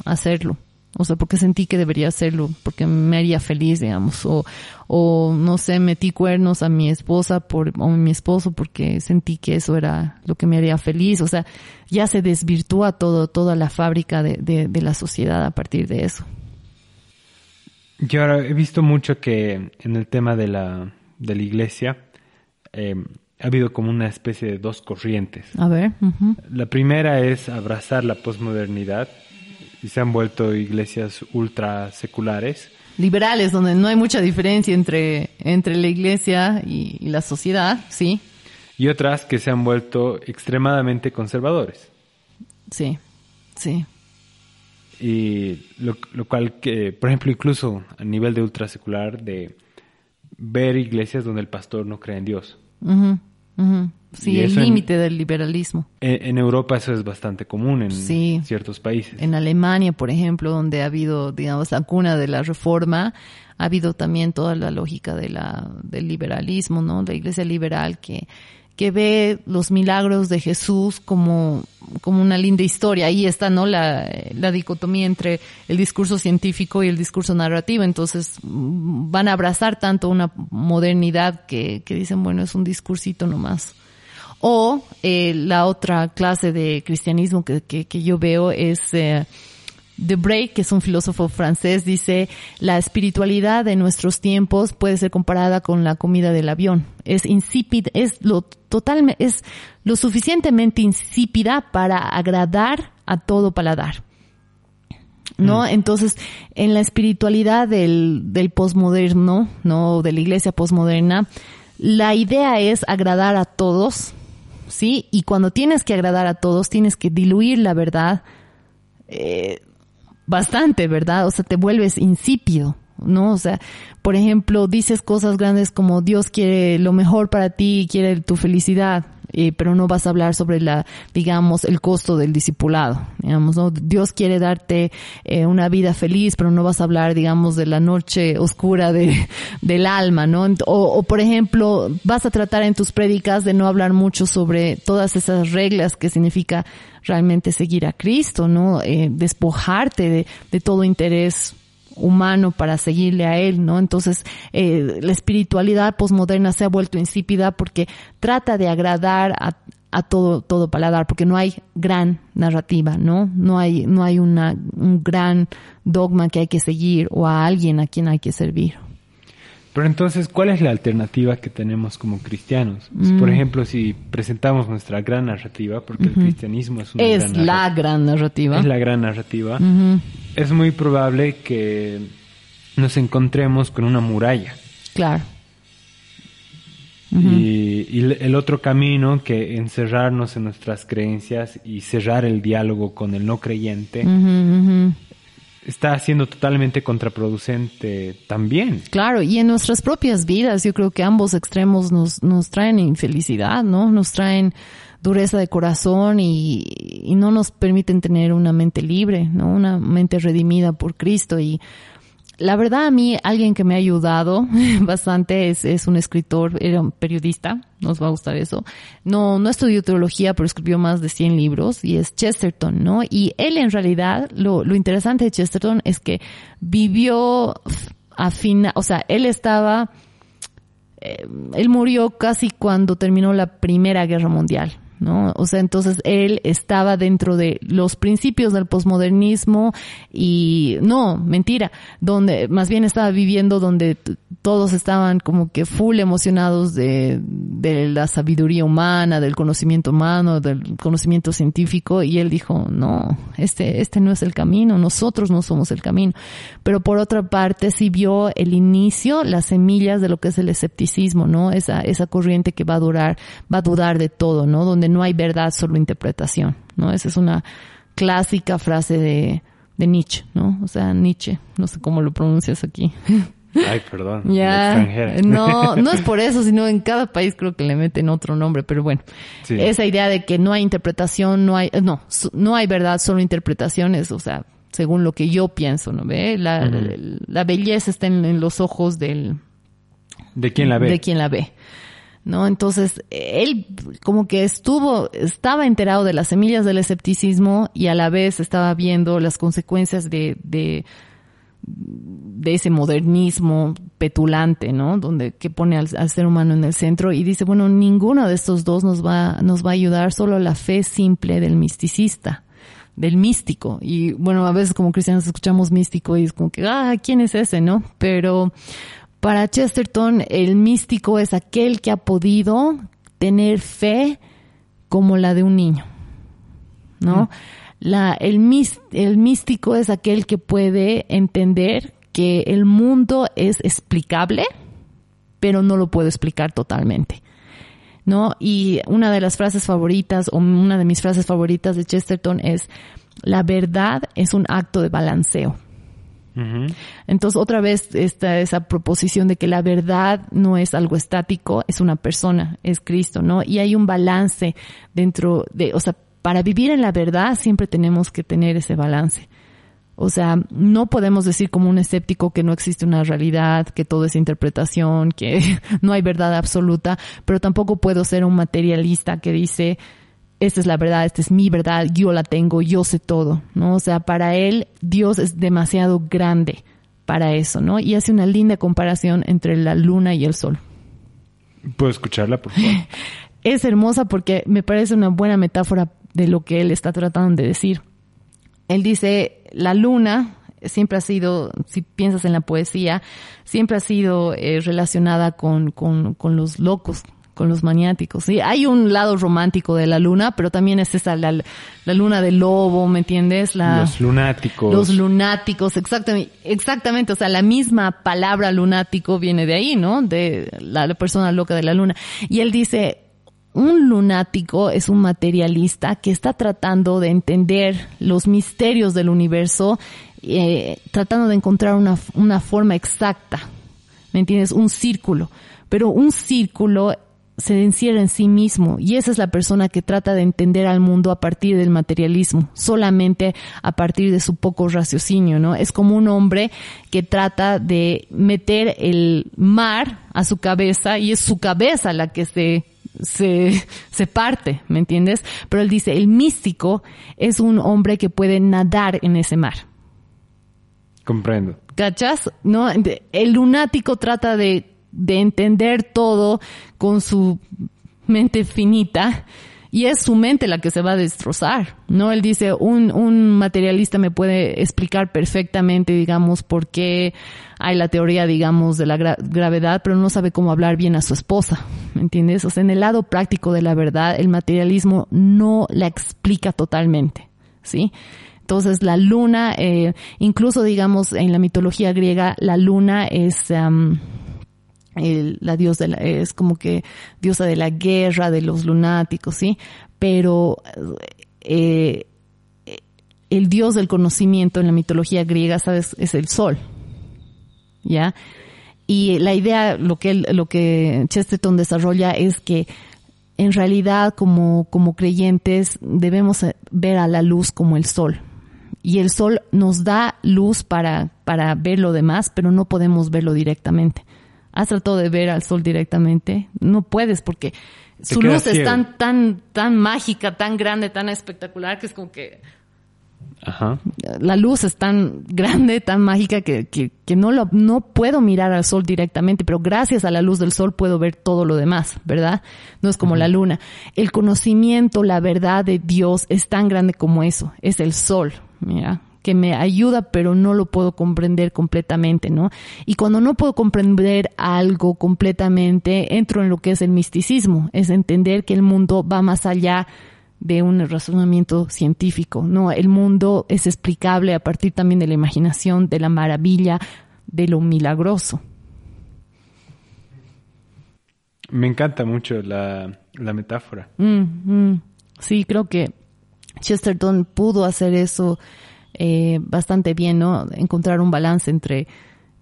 hacerlo. O sea, porque sentí que debería hacerlo, porque me haría feliz, digamos. O, o no sé, metí cuernos a mi esposa por, o a mi esposo porque sentí que eso era lo que me haría feliz. O sea, ya se desvirtúa todo, toda la fábrica de, de, de la sociedad a partir de eso. Yo ahora he visto mucho que en el tema de la, de la iglesia eh, ha habido como una especie de dos corrientes. A ver. La primera es abrazar la posmodernidad y se han vuelto iglesias ultra seculares. liberales, donde no hay mucha diferencia entre, entre la iglesia y, y la sociedad, sí, y otras que se han vuelto extremadamente conservadores. sí, sí. Y lo, lo cual, que, por ejemplo, incluso a nivel de ultrasecular, de ver iglesias donde el pastor no cree en Dios. Ujú. Sí, Y el límite del liberalismo. En, en Europa eso es bastante común en Sí. ciertos países. En Alemania, por ejemplo, donde ha habido, digamos, la cuna de la reforma, ha habido también toda la lógica de la, del liberalismo, ¿no? La iglesia liberal que, que ve los milagros de Jesús como, como una linda historia. Ahí está, ¿no? La, la dicotomía entre el discurso científico y el discurso narrativo. Entonces, van a abrazar tanto una modernidad que, que dicen, bueno, es un discursito nomás. O eh, la otra clase de cristianismo que, que, que yo veo es eh, De Break, que es un filósofo francés, dice, la espiritualidad de nuestros tiempos puede ser comparada con la comida del avión. Es insípida, es lo total, es lo suficientemente insípida para agradar a todo paladar. ¿no? Entonces, en la espiritualidad del, del posmoderno, ¿no? De la iglesia posmoderna, la idea es agradar a todos, ¿sí? Y cuando tienes que agradar a todos, tienes que diluir la verdad, eh, bastante, ¿verdad? O sea, te vuelves insípido, ¿no? O sea, por ejemplo, dices cosas grandes como Dios quiere lo mejor para ti, quiere tu felicidad, eh, pero no vas a hablar sobre la, digamos, el costo del discipulado, digamos, ¿no? Dios quiere darte eh, una vida feliz, pero no vas a hablar, digamos, de la noche oscura de, del alma, ¿no? O, o, por ejemplo, vas a tratar en tus prédicas de no hablar mucho sobre todas esas reglas que significa realmente seguir a Cristo, ¿no? Eh, despojarte de, de todo interés humano para seguirle a él, ¿no? Entonces, eh, la espiritualidad posmoderna se ha vuelto insípida porque trata de agradar a, a todo, todo paladar, porque no hay gran narrativa, ¿no? No hay, no hay una, un gran dogma que hay que seguir o a alguien a quien hay que servir. Pero entonces, ¿cuál es la alternativa que tenemos como cristianos? Por mm. ejemplo, si presentamos nuestra gran narrativa, porque el cristianismo es una es la gran narrativa. Es la gran narrativa. Es muy probable que nos encontremos con una muralla. Claro. y, el otro camino que encerrarnos en nuestras creencias y cerrar el diálogo con el no creyente está siendo totalmente contraproducente también. Claro, y en nuestras propias vidas yo creo que ambos extremos nos, nos traen infelicidad, ¿no? Nos traen dureza de corazón y, y no nos permiten tener una mente libre, ¿no? Una mente redimida por Cristo y la verdad a mí alguien que me ha ayudado bastante es, es un escritor, era un periodista, nos va a gustar eso. No, no estudió teología, pero escribió más de 100 libros y es Chesterton, ¿no? Y él en realidad, lo, lo interesante de Chesterton es que vivió a final, o sea, él estaba, eh, él murió casi cuando terminó la Primera Guerra Mundial. ¿No? O sea, entonces él estaba dentro de los principios del posmodernismo y no, mentira, donde más bien estaba viviendo donde todos estaban como que full emocionados de, de la sabiduría humana, del conocimiento humano, del conocimiento científico y él dijo, no, este, este no es el camino, nosotros no somos el camino. Pero por otra parte sí vio el inicio, las semillas de lo que es el escepticismo, ¿no? Esa, esa corriente que va a durar, va a dudar de todo, ¿no? Donde no hay verdad, solo interpretación, ¿no? Esa es una clásica frase de, de Nietzsche, ¿no? O sea, Nietzsche, no sé cómo lo pronuncias aquí. Ay, perdón. Ya. No, no es por eso, sino en cada país creo que le meten otro nombre, pero bueno. Esa idea de que no hay interpretación, no hay, no, no hay verdad, solo interpretaciones, o sea, según lo que yo pienso, ¿no ve? La, la belleza está en, en, los ojos del... De quien la ve. De quien la ve. ¿No? Entonces, él como que estuvo, estaba enterado de las semillas del escepticismo y a la vez estaba viendo las consecuencias de, de, de ese modernismo petulante, ¿no? Donde, que pone al, ser humano en el centro y dice, bueno, ninguno de estos dos nos va, nos va a ayudar, solo la fe simple del misticista del místico. Y bueno, a veces como cristianos escuchamos místico y es como que, ah, ¿quién es ese, no? Pero para Chesterton, el místico es aquel que ha podido tener fe como la de un niño, ¿no? Mm. La, el, el místico es aquel que puede entender que el mundo es explicable, pero no lo puede explicar totalmente. ¿No? Y una de las frases favoritas, o una de mis frases favoritas de Chesterton es, la verdad es un acto de balanceo. Entonces, otra vez, está esa proposición de que la verdad no es algo estático, es una persona, es Cristo, ¿no? Y hay un balance dentro de, o sea, para vivir en la verdad siempre tenemos que tener ese balance. O sea, no podemos decir como un escéptico que no existe una realidad, que todo es interpretación, que no hay verdad absoluta, pero tampoco puedo ser un materialista que dice, esta es la verdad, esta es mi verdad, yo la tengo, yo sé todo, ¿no? O sea, para él Dios es demasiado grande para eso, ¿no? Y hace una linda comparación entre la luna y el sol. ¿Puedo escucharla, por favor? Es hermosa porque me parece una buena metáfora de lo que él está tratando de decir. Él dice, la luna siempre ha sido, si piensas en la poesía, siempre ha sido eh, relacionada con, con, con los locos, con los maniáticos. Sí, hay un lado romántico de la luna, pero también es esa, la, la luna del lobo, ¿me entiendes? La, los lunáticos. Los lunáticos, exactamente, exactamente. O sea, la misma palabra lunático viene de ahí, ¿no? De la, persona loca de la luna. Y él dice, un lunático es un materialista que está tratando de entender los misterios del universo, eh, tratando de encontrar una, una forma exacta. ¿Me entiendes? Un círculo. Pero un círculo se encierra en sí mismo y esa es la persona que trata de entender al mundo a partir del materialismo, solamente a partir de su poco raciocinio, ¿no? Es como un hombre que trata de meter el mar a su cabeza y es su cabeza la que se se, se parte, ¿me entiendes? Pero él dice, el místico es un hombre que puede nadar en ese mar. Comprendo. ¿Cachas? ¿No? El lunático trata de de entender todo con su mente finita Y es su mente la que se va a destrozar, ¿no? Él dice, un, un materialista me puede explicar perfectamente, digamos, por qué hay la teoría, digamos, de la gravedad, pero no sabe cómo hablar bien a su esposa, ¿me entiendes? O sea, en el lado práctico de la verdad, el materialismo no la explica totalmente, ¿sí? Entonces la luna, eh, incluso digamos en la mitología griega, la luna es la diosa de la, es como que diosa de la guerra, de los lunáticos, ¿sí? Pero eh, el dios del conocimiento en la mitología griega, ¿sabes? Es el sol, ¿ya? Y la idea, lo que, lo que Chesterton desarrolla es que en realidad como, como creyentes debemos ver a la luz como el sol, y el sol nos da luz para, para ver lo demás, pero no podemos verlo directamente. ¿Has tratado de ver al sol directamente? No puedes porque su luz es tan, tan, tan mágica, tan grande, tan espectacular que es como que Ajá. La luz es tan grande, tan mágica que, que, que, no, lo, no puedo mirar al sol directamente, pero gracias a la luz del sol puedo ver todo lo demás, ¿verdad? No es como la luna. El conocimiento, la verdad de Dios es tan grande como eso, es el sol, mira, que me ayuda, pero no lo puedo comprender completamente, ¿no? Y cuando no puedo comprender algo completamente, entro en lo que es el misticismo, es entender que el mundo va más allá de un razonamiento científico, ¿no? El mundo es explicable a partir también de la imaginación, de la maravilla, de lo milagroso. Me encanta mucho la, la metáfora. Mm, mm. Sí, creo que Chesterton pudo hacer eso eh, bastante bien, ¿no? Encontrar un balance entre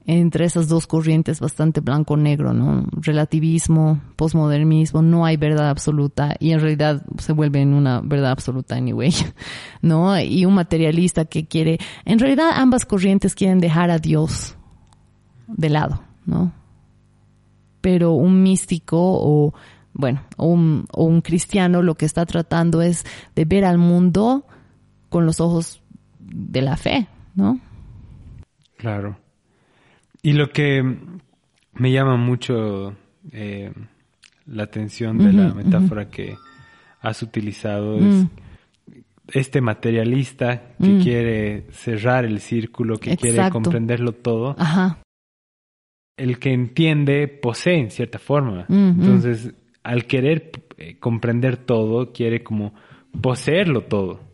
entre esas dos corrientes bastante blanco-negro, ¿no? Relativismo, posmodernismo, no hay verdad absoluta y en realidad se vuelve en una verdad absoluta anyway, ¿no? Y un materialista que quiere, en realidad ambas corrientes quieren dejar a Dios de lado, ¿no? Pero un místico o, bueno, un, o un cristiano lo que está tratando es de ver al mundo con los ojos de la fe, ¿no? Claro. Y lo que me llama mucho eh, la atención de la metáfora que has utilizado es mm. este materialista que mm. quiere cerrar el círculo, que quiere comprenderlo todo. El que entiende posee en cierta forma. Entonces, al querer eh, comprender todo, quiere como poseerlo todo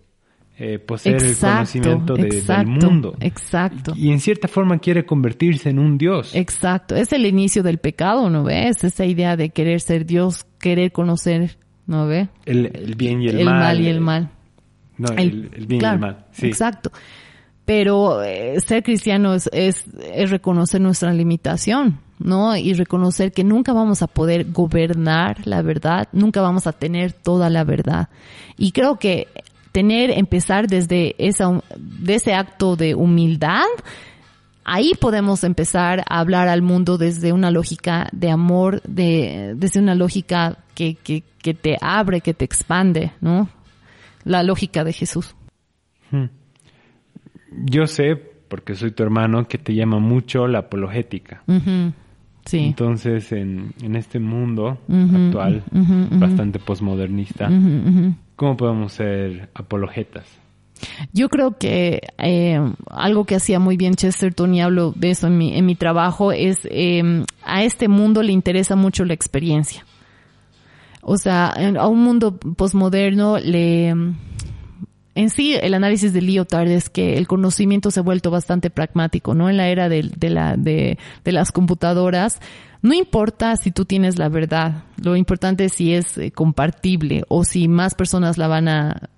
eh, poseer el conocimiento del mundo. Exacto. Y en cierta forma quiere convertirse en un Dios. Exacto. Es el inicio del pecado, ¿no ves? Esa idea de querer ser Dios, querer conocer, ¿no ve? El, bien y el, mal. El mal y el mal. No, el, bien y el mal. Sí. Exacto. Pero eh, ser cristiano es, es, es reconocer nuestra limitación, ¿no? Y reconocer que nunca vamos a poder gobernar la verdad, nunca vamos a tener toda la verdad. Y creo que tener, empezar desde esa, de ese acto de humildad, ahí podemos empezar a hablar al mundo desde una lógica de amor, de, desde una lógica que, que, que te abre, que te expande, ¿no? La lógica de Jesús. Hmm. Yo sé, porque soy tu hermano, que te llama mucho la apologética. Sí. Entonces, en, en este mundo actual, bastante posmodernista, ¿cómo podemos ser apologetas? Yo creo que eh, algo que hacía muy bien Chesterton y hablo de eso en mi, en mi trabajo es em, a este mundo le interesa mucho la experiencia. O sea, a un mundo posmoderno le en sí, el análisis de Lyotard es que el conocimiento se ha vuelto bastante pragmático, ¿no? En la era de, la, de, de las computadoras, no importa si tú tienes la verdad, lo importante es si es eh, compartible o si más personas la van a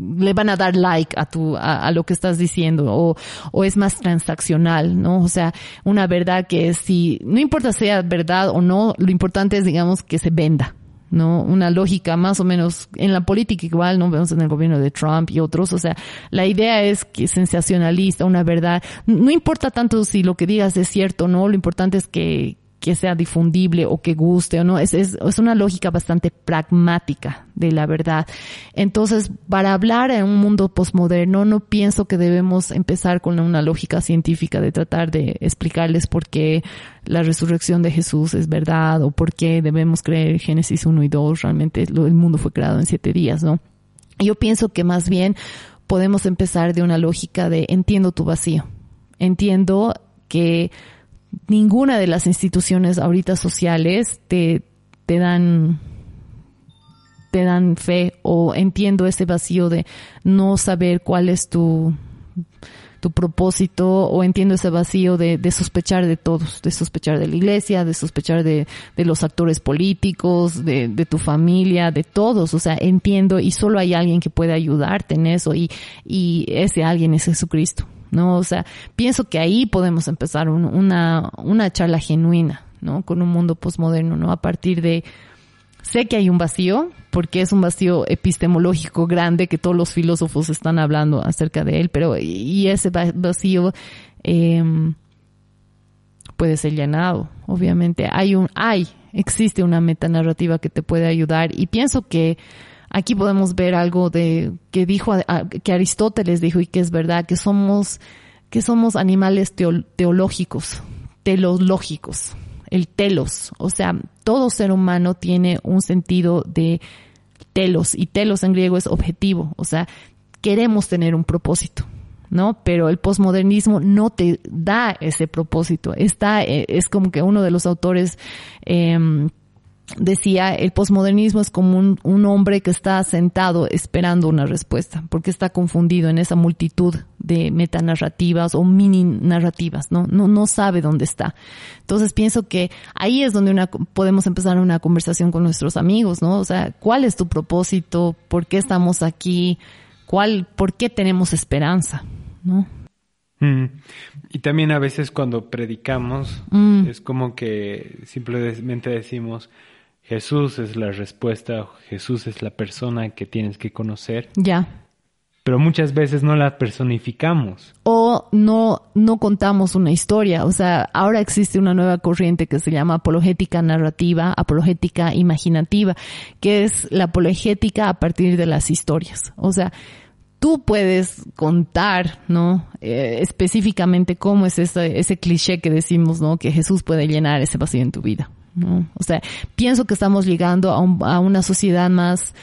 le van a dar like a tu a, lo que estás diciendo o, o es más transaccional, ¿no? O sea, una verdad que si no importa sea verdad o no, lo importante es digamos que se venda, ¿no? Una lógica más o menos en la política igual, ¿no? Vemos en el gobierno de Trump y otros, o sea, la idea es que sensacionalista, una verdad, no importa tanto si lo que digas es cierto no, lo importante es que, que sea difundible o que guste o no. Es, es, es, una lógica bastante pragmática de la verdad. Entonces, para hablar en un mundo posmoderno, no pienso que debemos empezar con una lógica científica de tratar de explicarles por qué la resurrección de Jesús es verdad o por qué debemos creer Génesis 1 y 2. Realmente el mundo fue creado en siete días, ¿no? Yo pienso que más bien podemos empezar de una lógica de entiendo tu vacío. Entiendo que ninguna de las instituciones ahorita sociales te, te dan te dan fe o entiendo ese vacío de no saber cuál es tu tu propósito o entiendo ese vacío de, de, sospechar de todos, de sospechar de la iglesia, de sospechar de, de los actores políticos, de, de, tu familia, de todos, o sea, entiendo y solo hay alguien que puede ayudarte en eso y, y ese alguien es Jesucristo, ¿no? O sea, pienso que ahí podemos empezar una, una charla genuina, ¿no? Con un mundo posmoderno, ¿no? A partir de, sé que hay un vacío, porque es un vacío epistemológico grande que todos los filósofos están hablando acerca de él, pero y ese vacío eh, puede ser llenado, obviamente. Hay un, hay, existe una metanarrativa que te puede ayudar y pienso que aquí podemos ver algo de que dijo, que Aristóteles dijo y que es verdad, que somos, que somos animales teológicos, telológicos el telos, o sea, todo ser humano tiene un sentido de telos y telos en griego es objetivo, o sea, queremos tener un propósito, ¿no? Pero el posmodernismo no te da ese propósito. Está, eh, es como que uno de los autores eh, decía, el posmodernismo es como un, un, hombre que está sentado esperando una respuesta, porque está confundido en esa multitud de metanarrativas o mini narrativas, ¿no? No, no sabe dónde está. Entonces pienso que ahí es donde una, podemos empezar una conversación con nuestros amigos, ¿no? O sea, ¿cuál es tu propósito? ¿Por qué estamos aquí? ¿Cuál, por qué tenemos esperanza? ¿No? Mm. Y también a veces cuando predicamos mm. es como que simplemente decimos, Jesús es la respuesta, Jesús es la persona que tienes que conocer. Ya. Pero muchas veces no la personificamos. O no, no contamos una historia. O sea, ahora existe una nueva corriente que se llama apologética narrativa, apologética imaginativa, que es la apologética a partir de las historias. O sea, tú puedes contar, ¿no? Eh, específicamente cómo es ese, ese cliché que decimos, ¿no? Que Jesús puede llenar ese vacío en tu vida. ¿No? O sea, pienso que estamos llegando a, una sociedad más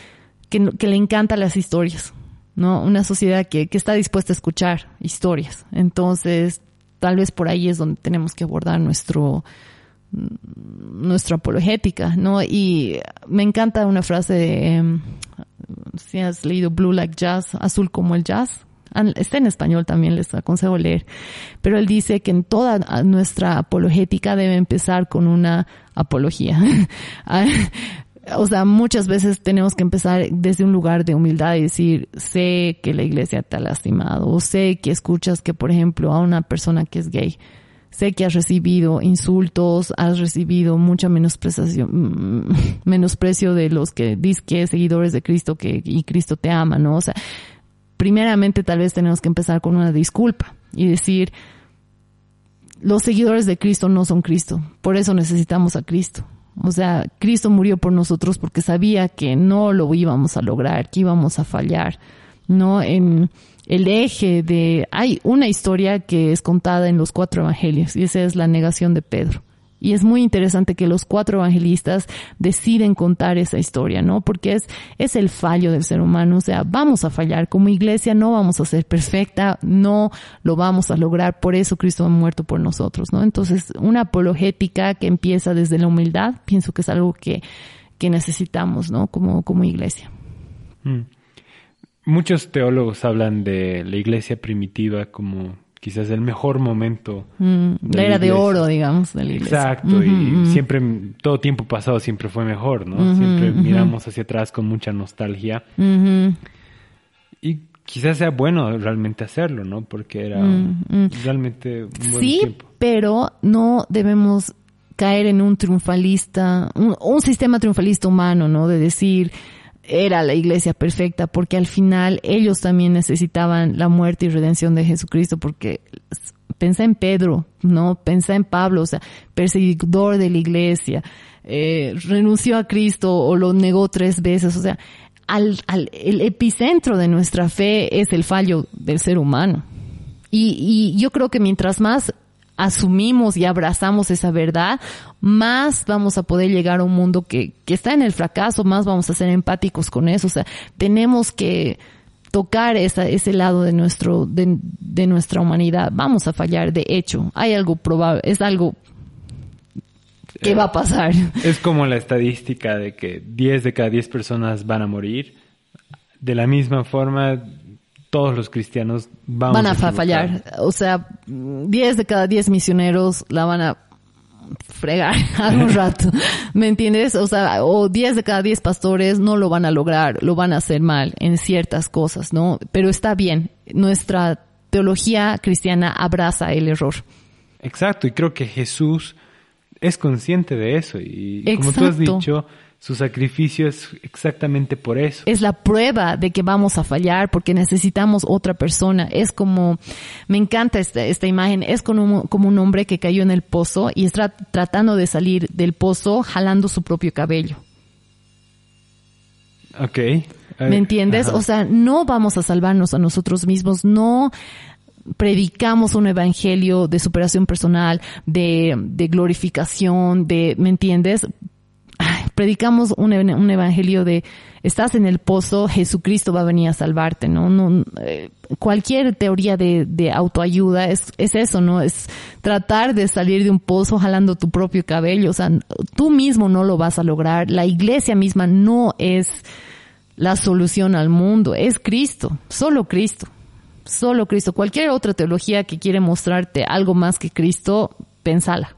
que, le encanta las historias, ¿no? Una sociedad que, que está dispuesta a escuchar historias. Entonces, tal vez por ahí es donde tenemos que abordar nuestro, nuestra apologética, ¿no? Y me encanta una frase de, em, si has leído Blue Like Jazz, azul como el jazz, está en español también, les aconsejo leer, pero él dice que en toda nuestra apologética debe empezar con una apología. Ah, o sea, muchas veces tenemos que empezar desde un lugar de humildad y decir, sé que la iglesia te ha lastimado, o sé que escuchas que, por ejemplo, a una persona que es gay, sé que has recibido insultos, has recibido mucha menosprecio, mm, menosprecio de los que dices que seguidores de Cristo que, y Cristo te ama, ¿no? O sea, primeramente tal vez tenemos que empezar con una disculpa y decir, los seguidores de Cristo no son Cristo, por eso necesitamos a Cristo. O sea, Cristo murió por nosotros porque sabía que no lo íbamos a lograr, que íbamos a fallar, ¿no? En el eje de, hay una historia que es contada en los cuatro evangelios y esa es la negación de Pedro. Y es muy interesante que los cuatro evangelistas deciden contar esa historia, ¿no? Porque es, es el fallo del ser humano. O sea, vamos a fallar. Como iglesia no vamos a ser perfecta, no lo vamos a lograr. Por eso Cristo ha muerto por nosotros, ¿no? Entonces, una apologética que empieza desde la humildad, pienso que es algo que, que necesitamos, ¿no? Como, como iglesia. Mm. Muchos teólogos hablan de la iglesia primitiva como quizás el mejor momento. Mm, la era de oro, digamos, de la iglesia. Exacto, y siempre, todo tiempo pasado siempre fue mejor, ¿no? siempre miramos hacia atrás con mucha nostalgia. Y quizás sea bueno realmente hacerlo, ¿no? Porque era realmente un buen sí, pero no debemos caer en un triunfalista, un sistema triunfalista humano, ¿no? De decir, era la iglesia perfecta porque al final ellos también necesitaban la muerte y redención de Jesucristo porque pensá en Pedro, ¿no? Pensá en Pablo, o sea, perseguidor de la iglesia, eh, renunció a Cristo o lo negó tres veces, o sea, al, al, el epicentro de nuestra fe es el fallo del ser humano. Y, y yo creo que mientras más asumimos y abrazamos esa verdad, más vamos a poder llegar a un mundo que, que está en el fracaso, más vamos a ser empáticos con eso. O sea, tenemos que tocar esa, ese lado de nuestro, de, de nuestra humanidad. Vamos a fallar, de hecho. Hay algo probable, es algo que va a pasar. Es como la estadística de que 10 de cada 10 personas van a morir. De la misma forma, todos los cristianos vamos van a, a fallar. O sea, 10 de cada 10 misioneros la van a fregar algún rato. ¿Me entiendes? O sea, o 10 de cada 10 pastores no lo van a lograr, lo van a hacer mal en ciertas cosas, ¿no? Pero está bien. Nuestra teología cristiana abraza el error. Exacto, y creo que Jesús es consciente de eso y como tú has dicho, su sacrificio es exactamente por eso. es la prueba de que vamos a fallar porque necesitamos otra persona. Es como, me encanta esta, esta imagen, es como, como un hombre que cayó en el pozo y está tratando de salir del pozo jalando su propio cabello. Ok. ¿Me entiendes? Ajá. O sea, no vamos a salvarnos a nosotros mismos, no predicamos un evangelio de superación personal, de, de glorificación, de, ¿me entiendes? Predicamos un, un evangelio de estás en el pozo, Jesucristo va a venir a salvarte, ¿no? no eh, cualquier teoría de, de autoayuda es, es eso, ¿no? Es tratar de salir de un pozo jalando tu propio cabello, o sea, tú mismo no lo vas a lograr, la iglesia misma no es la solución al mundo, es Cristo, solo Cristo, solo Cristo. Cualquier otra teología que quiere mostrarte algo más que Cristo, pensala.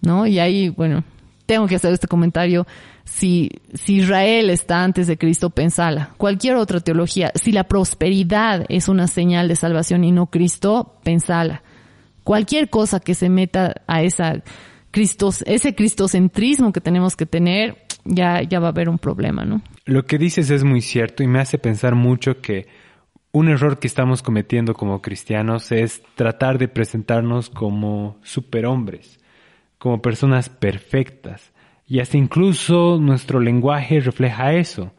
¿No? Y ahí, bueno, tengo que hacer este comentario. Si, si Israel está antes de Cristo, pensala. Cualquier otra teología, si la prosperidad es una señal de salvación y no Cristo, pensala. Cualquier cosa que se meta a esa Cristos, ese cristocentrismo que tenemos que tener, ya, ya va a haber un problema, ¿no? Lo que dices es muy cierto y me hace pensar mucho que un error que estamos cometiendo como cristianos es tratar de presentarnos como superhombres, como personas perfectas. Y hasta incluso nuestro lenguaje refleja eso.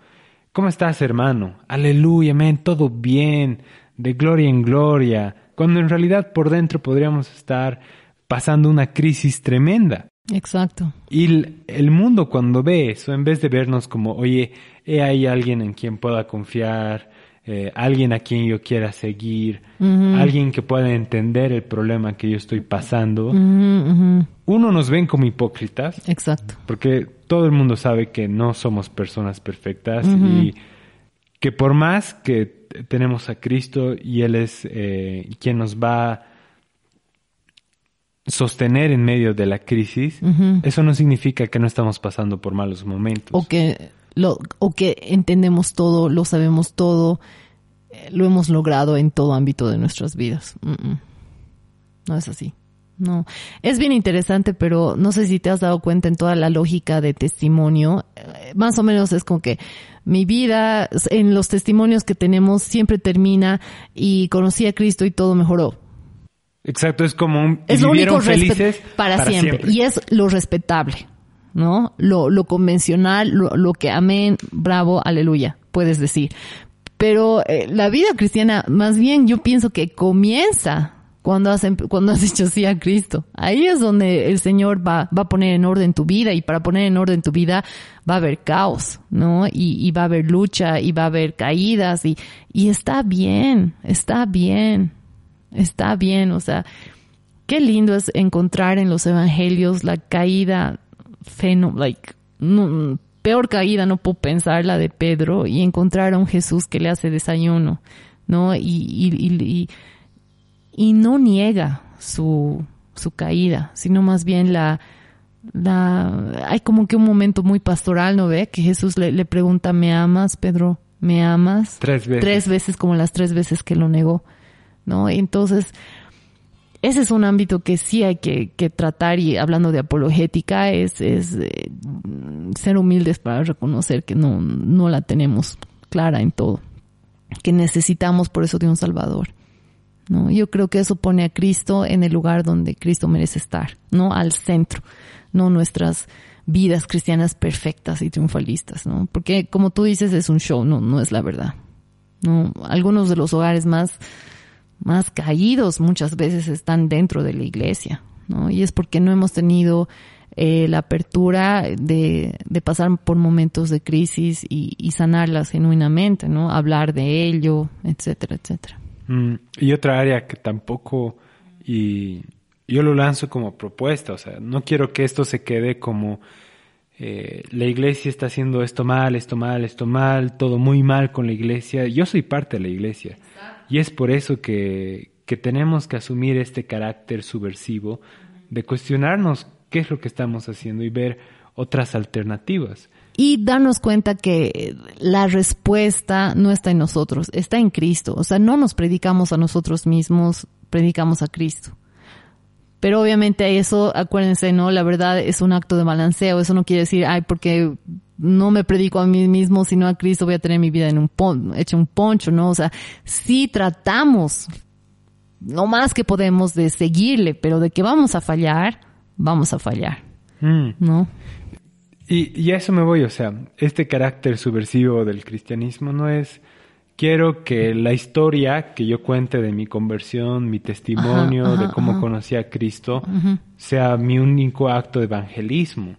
¿Cómo estás, hermano? Aleluya, amén, todo bien, de gloria en gloria, cuando en realidad por dentro podríamos estar pasando una crisis tremenda. Exacto. Y el, el mundo cuando ve eso, en vez de vernos como, oye, he ahí alguien en quien pueda confiar, eh, alguien a quien yo quiera seguir, alguien que pueda entender el problema que yo estoy pasando, uno nos ven como hipócritas, Exacto. porque todo el mundo sabe que no somos personas perfectas y que por más que tenemos a Cristo y Él es eh, quien nos va a sostener en medio de la crisis, eso no significa que no estamos pasando por malos momentos. O que, lo, o que entendemos todo, lo sabemos todo, eh, lo hemos logrado en todo ámbito de nuestras vidas. Mm, mm. No es así. No. Es bien interesante, pero no sé si te has dado cuenta en toda la lógica de testimonio. eh, Más o menos es como que mi vida, en los testimonios que tenemos, siempre termina y conocí a Cristo y todo mejoró. Exacto, es como un... es lo único felices para, siempre. Y es lo respetable, ¿no? Lo, lo convencional, lo, lo que amén, bravo, aleluya, puedes decir. Pero eh, la vida cristiana, más bien yo pienso que comienza cuando has, em- cuando has dicho sí a Cristo. Ahí es donde el Señor va, va a poner en orden tu vida y para poner en orden tu vida va a haber caos, ¿no? Y, y va a haber lucha y va a haber caídas y, y está bien, está bien, está bien, o sea, qué lindo es encontrar en los evangelios la caída feno, like, no- peor caída no puedo pensar la de Pedro y encontrar a un Jesús que le hace desayuno, ¿no? Y, y, y, y, y no niega su, su caída, sino más bien la, la, hay como que un momento muy pastoral, ¿no ve? Que Jesús le, le pregunta, ¿me amas, Pedro? ¿Me amas? Tres veces. Tres veces como las tres veces que lo negó, ¿no? Entonces, ese es un ámbito que sí hay que, que tratar y hablando de apologética es, es eh, ser humildes para reconocer que no, no la tenemos clara en todo, que necesitamos por eso de un Salvador, ¿no? Yo creo que eso pone a Cristo en el lugar donde Cristo merece estar, ¿no? Al centro, no nuestras vidas cristianas perfectas y triunfalistas, ¿no? Porque como tú dices es un show, no, no es la verdad. ¿no? Algunos de los hogares más, más caídos muchas veces están dentro de la iglesia, ¿no? Y es porque no hemos tenido eh, la apertura de, de, pasar por momentos de crisis y, y, sanarlas genuinamente, ¿no? Hablar de ello, etcétera, etcétera. Mm, y otra área que tampoco, y yo lo lanzo como propuesta, o sea, no quiero que esto se quede como eh, la iglesia está haciendo esto mal, esto mal, esto mal, todo muy mal con la iglesia. Yo soy parte de la iglesia y es por eso que, que tenemos que asumir este carácter subversivo de cuestionarnos qué es lo que estamos haciendo y ver otras alternativas. Y darnos cuenta que la respuesta no está en nosotros, está en Cristo. O sea, no nos predicamos a nosotros mismos, predicamos a Cristo. Pero obviamente eso, acuérdense, ¿no? La verdad es un acto de balanceo. Eso no quiere decir, ay, porque no me predico a mí mismo, sino a Cristo voy a tener mi vida en un pon hecho un poncho, ¿no? O sea, sí tratamos lo más que podemos de seguirle, pero de que vamos a fallar, vamos a fallar, mm. ¿no? Y, y a eso me voy, o sea, este carácter subversivo del cristianismo no es quiero que la historia que yo cuente de mi conversión, mi testimonio, de cómo conocí a Cristo, sea mi único acto de evangelismo,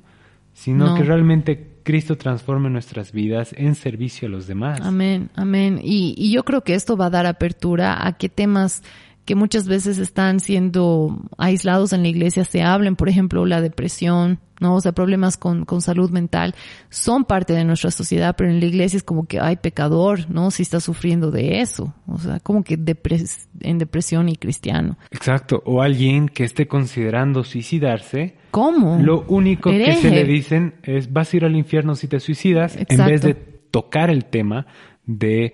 sino que realmente Cristo transforme nuestras vidas en servicio a los demás. Amén, amén. Y, y yo creo que esto va a dar apertura a que temas que muchas veces están siendo aislados en la iglesia se hablen, por ejemplo, la depresión, ¿no? O sea, problemas con, con salud mental son parte de nuestra sociedad, pero en la iglesia es como que hay pecador, ¿no? Si está sufriendo de eso. O sea, como que depres en depresión y cristiano. Exacto. O alguien que esté considerando suicidarse. ¿Cómo? Lo único que se le dicen es vas a ir al infierno si te suicidas, en vez de tocar el tema de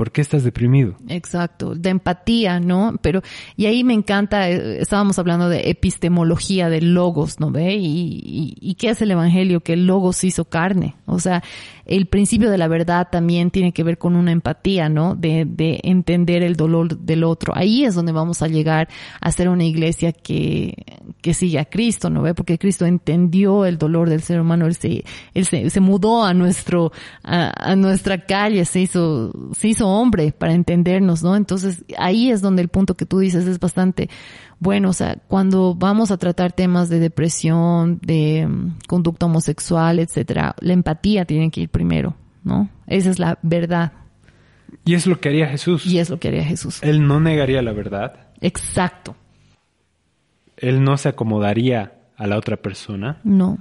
¿Por qué estás deprimido? Exacto, de empatía, ¿no? Pero, y ahí me encanta, eh, estábamos hablando de epistemología, de logos, ¿no ve? Y, y, qué es el Evangelio? Que el logos hizo carne. O sea, el principio de la verdad también tiene que ver con una empatía, ¿no? De, de entender el dolor del otro. Ahí es donde vamos a llegar a ser una iglesia que, que sigue a Cristo, ¿no? Porque Cristo entendió el dolor del ser humano, él se, él se, se mudó a nuestro, a, a nuestra calle, se hizo, se hizo hombre para entendernos, ¿no? Entonces ahí es donde el punto que tú dices es bastante bueno, o sea, cuando vamos a tratar temas de depresión, de mm, conducta homosexual, etcétera, la empatía tiene que ir primero, ¿no? Esa es la verdad. Y es lo que haría Jesús. Y es lo que haría Jesús. Él no negaría la verdad. Exacto. Él no se acomodaría a la otra persona. No.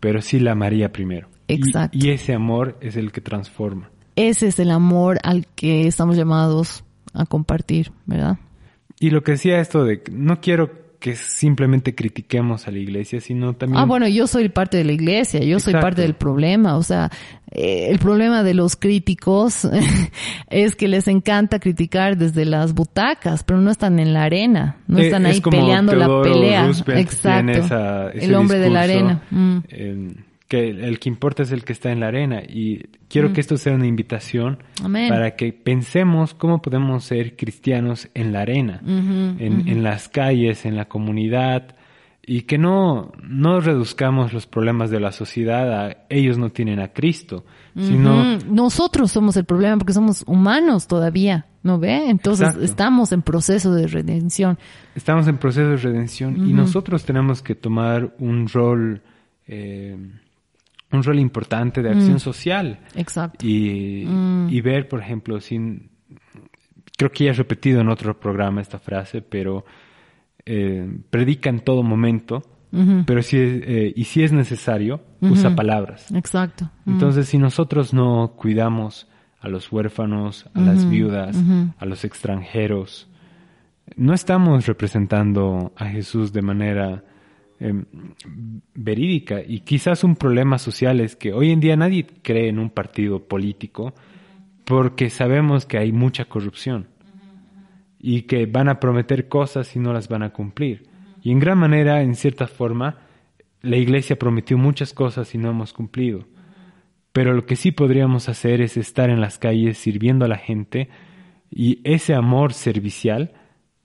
Pero sí la amaría primero. Exacto. Y, y ese amor es el que transforma. Ese es el amor al que estamos llamados a compartir, ¿verdad? Y lo que decía esto de no quiero que simplemente critiquemos a la iglesia, sino también... Ah, bueno, yo soy parte de la iglesia, yo soy parte del problema, o sea, eh, el problema de los críticos es que les encanta criticar desde las butacas, pero no están en la arena, no eh, están ahí peleando la pelea. Exacto. el hombre de la arena. Mm que el que importa es el que está en la arena y quiero que mm. esto sea una invitación para que pensemos cómo podemos ser cristianos en la arena, en, las calles, en la comunidad y que no, no reduzcamos los problemas de la sociedad a ellos no tienen a Cristo, sino... Nosotros somos el problema porque somos humanos todavía, ¿no ve? Entonces estamos en proceso de redención. Estamos en proceso de redención y nosotros tenemos que tomar un rol... Eh, un rol importante de acción mm. social. Exacto. Y, mm. y, ver, por ejemplo, sin, creo que ya he repetido en otro programa esta frase, pero eh, predica en todo momento, pero si eh, y si es necesario, usa palabras. Exacto. Entonces, si nosotros no cuidamos a los huérfanos, a las viudas, a los extranjeros, no estamos representando a Jesús de manera Em, verídica y quizás un problema social es que hoy en día nadie cree en un partido político porque sabemos que hay mucha corrupción y que van a prometer cosas y no las van a cumplir. Y en gran manera, en cierta forma, la iglesia prometió muchas cosas y no hemos cumplido. Pero lo que sí podríamos hacer es estar en las calles sirviendo a la gente y ese amor servicial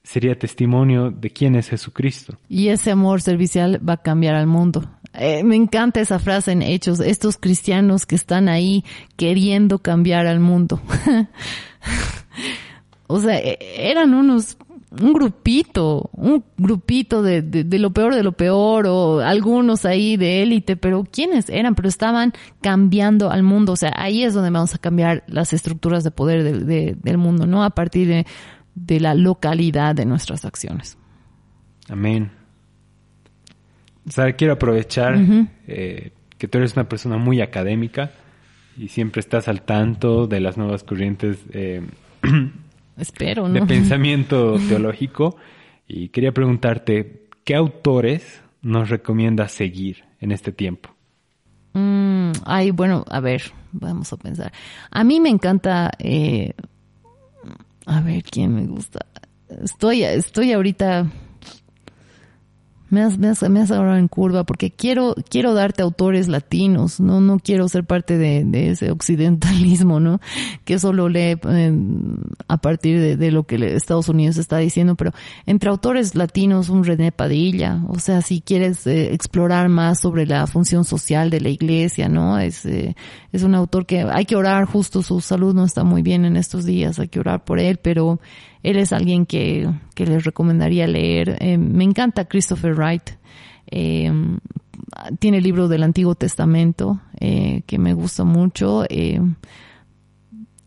sería testimonio de quién es Jesucristo. Y ese amor servicial va a cambiar al mundo. Eh, me encanta esa frase en Hechos, estos cristianos que están ahí queriendo cambiar al mundo. o sea, e, eran unos, un grupito, un grupito de, de, lo peor de lo peor o algunos ahí de élite, pero ¿quiénes eran? Pero estaban cambiando al mundo. O sea, ahí es donde vamos a cambiar las estructuras de poder del mundo, ¿no? A partir de de la localidad de nuestras acciones. Amén. quiero aprovechar eh, que tú eres una persona muy académica y siempre estás al tanto de las nuevas corrientes eh, Espero, de pensamiento teológico y quería preguntarte, ¿qué autores nos recomiendas seguir en este tiempo? Mm, ay, bueno, a ver, vamos a pensar. A mí me encanta eh, a ver, ¿quién me gusta? Estoy, estoy ahorita me has, me has, me has agarrado en curva porque quiero, quiero darte autores latinos, no, no quiero ser parte de, de ese occidentalismo, ¿no? Que solo lee eh, a partir de, de, lo que Estados Unidos está diciendo, pero entre autores latinos, un René Padilla, o sea, si quieres eh, explorar más sobre la función social de la iglesia, ¿no? Es, eh, es un autor que hay que orar, justo su salud no está muy bien en estos días, hay que orar por él, pero él es alguien que, que les recomendaría leer. Eh, me encanta Christopher Wright. Eh, tiene el libro del Antiguo Testamento eh, que me gusta mucho.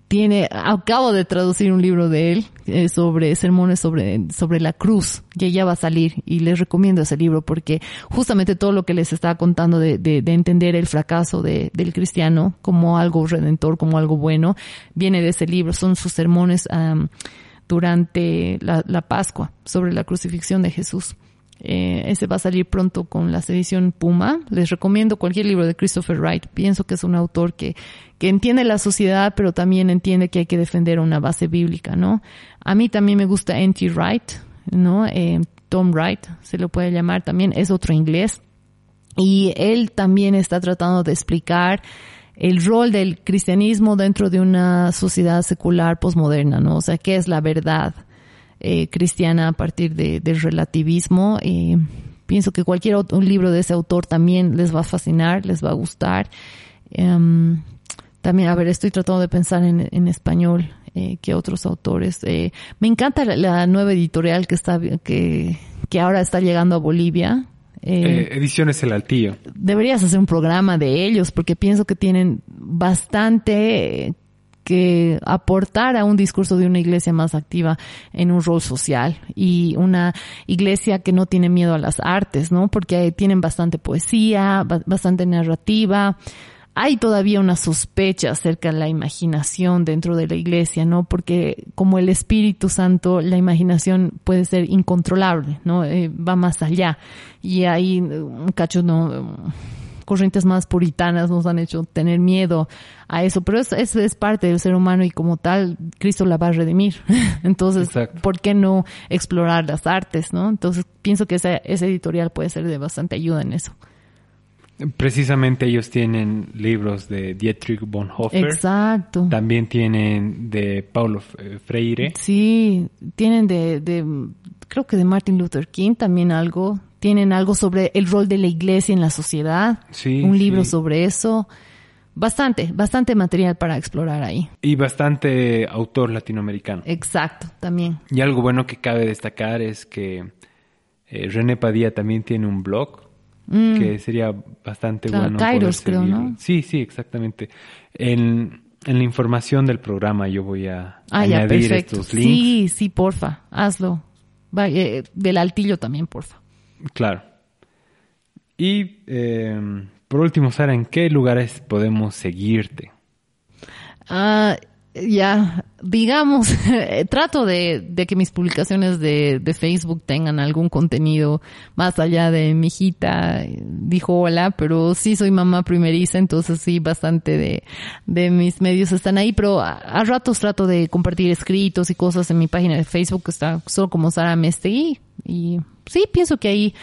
tiene, acabo de traducir un libro de él sobre sermones sobre, sobre la cruz, que ya va a salir y les recomiendo ese libro porque justamente todo lo que les estaba contando de, de, entender el fracaso de, del cristiano como algo redentor, como algo bueno, viene de ese libro, son sus sermones durante la, Pascua sobre la crucifixión de Jesús. Eh, ese va a salir pronto con la edición Puma. Les recomiendo cualquier libro de Christopher Wright. Pienso que es un autor que, que entiende la sociedad, pero también entiende que hay que defender una base bíblica, ¿no? A mí también me gusta N.T. Wright, ¿no? Eh, Tom Wright, se lo puede llamar también, es otro inglés. Y él también está tratando de explicar el rol del cristianismo dentro de una sociedad secular posmoderna, ¿no? O sea, ¿qué es la verdad eh, cristiana a partir de, del relativismo? Y pienso que cualquier otro, un libro de ese autor también les va a fascinar, les va a gustar. Em, también, a ver, estoy tratando de pensar en, en español, eh, que otros autores. Eh, me encanta la, la, nueva editorial que está, que, que ahora está llegando a Bolivia, eh, eh, ediciones El Altillo. Deberías hacer un programa de ellos porque pienso que tienen bastante que aportar a un discurso de una iglesia más activa en un rol social y una iglesia que no tiene miedo a las artes, ¿no? Porque tienen bastante poesía, bastante narrativa, hay todavía una sospecha acerca de la imaginación dentro de la iglesia, ¿no? Porque como el Espíritu Santo, la imaginación puede ser incontrolable, ¿no? Eh, va más allá. Y hay un cacho, ¿no? corrientes más puritanas nos han hecho tener miedo a eso, pero eso, es parte del ser humano y como tal, Cristo la va a redimir. Entonces, ¿por qué no explorar las artes, no? Entonces, pienso que ese, ese editorial puede ser de bastante ayuda en eso. Precisamente ellos tienen libros de Dietrich Bonhoeffer. Exacto. También tienen de Paulo eh, Freire. Sí, tienen de, de, creo que de Martin Luther King también algo. Tienen algo sobre el rol de la iglesia en la sociedad. Sí. Un libro sobre eso. Bastante, bastante material para explorar ahí. Y bastante autor latinoamericano. Exacto, también. Y algo bueno que cabe destacar es que eh, René Padilla también tiene un blog Mm. que sería bastante bueno. Kairos, creo, ¿no? Sí, sí, exactamente. En, en, la información del programa yo voy a ah, añadir estos links. Sí, sí, porfa, hazlo. Eh, del altillo también, porfa. Claro. Y eh, por último, Sara, ¿en qué lugares podemos seguirte? Ah, ya, digamos, trato de, que mis publicaciones de, Facebook tengan algún contenido más allá de mi hijita. Dijo hola, pero sí soy mamá primeriza, entonces sí, bastante de, de mis medios están ahí, pero a, ratos trato de compartir escritos y cosas en mi página de Facebook, que está solo como Sara Mestegui, y sí, pienso que ahí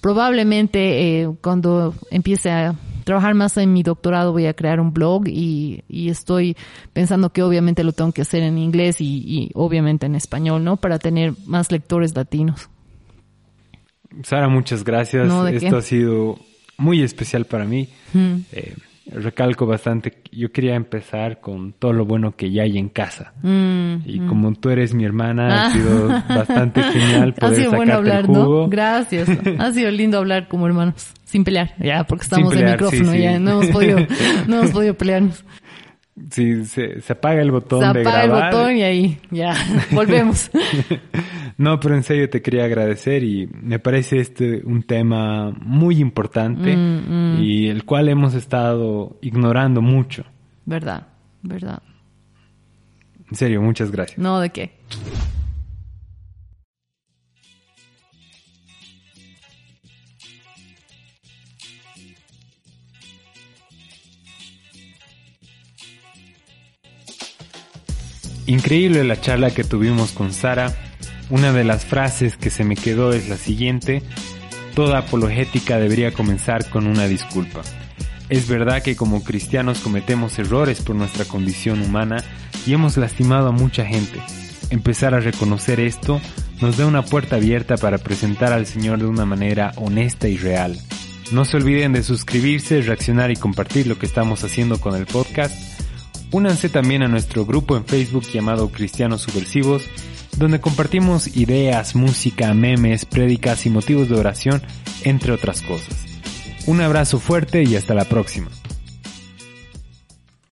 probablemente eh, cuando empiece a trabajar más en mi doctorado voy a crear un blog y, y estoy pensando que obviamente lo tengo que hacer en inglés y, y obviamente en español, ¿no? Para tener más lectores latinos. Sara, muchas gracias. No, ¿de Esto qué? ha sido muy especial para mí. Mm. Eh, recalco bastante, yo quería empezar con todo lo bueno que ya hay en casa. Mm, Y mm. como tú eres mi hermana, Ah. ha sido bastante genial Ha poder sido bueno hablar, el jugo. ¿no? Gracias. Ha sido lindo hablar como hermanos, sin pelear, ya, porque estamos Sin en pelear, micrófono, sí, sí. ya no hemos podido, no hemos podido pelearnos. Sí, se, se apaga el botón Se de apaga el grabar. botón y ahí, ya, volvemos. No, pero en serio te quería agradecer y me parece este un tema muy importante Mm, mm. y el cual hemos estado ignorando mucho. Verdad, verdad. En serio, muchas gracias. No, ¿de qué? Increíble la charla que tuvimos con Sara. Una de las frases que se me quedó es la siguiente. Toda apologética debería comenzar con una disculpa. Es verdad que como cristianos cometemos errores por nuestra condición humana y hemos lastimado a mucha gente. Empezar a reconocer esto nos da una puerta abierta para presentar al Señor de una manera honesta y real. No se olviden de suscribirse, reaccionar y compartir lo que estamos haciendo con el podcast. Únanse también a nuestro grupo en Facebook llamado Cristianos Subversivos, donde compartimos ideas, música, memes, prédicas y motivos de oración, entre otras cosas. Un abrazo fuerte y hasta la próxima.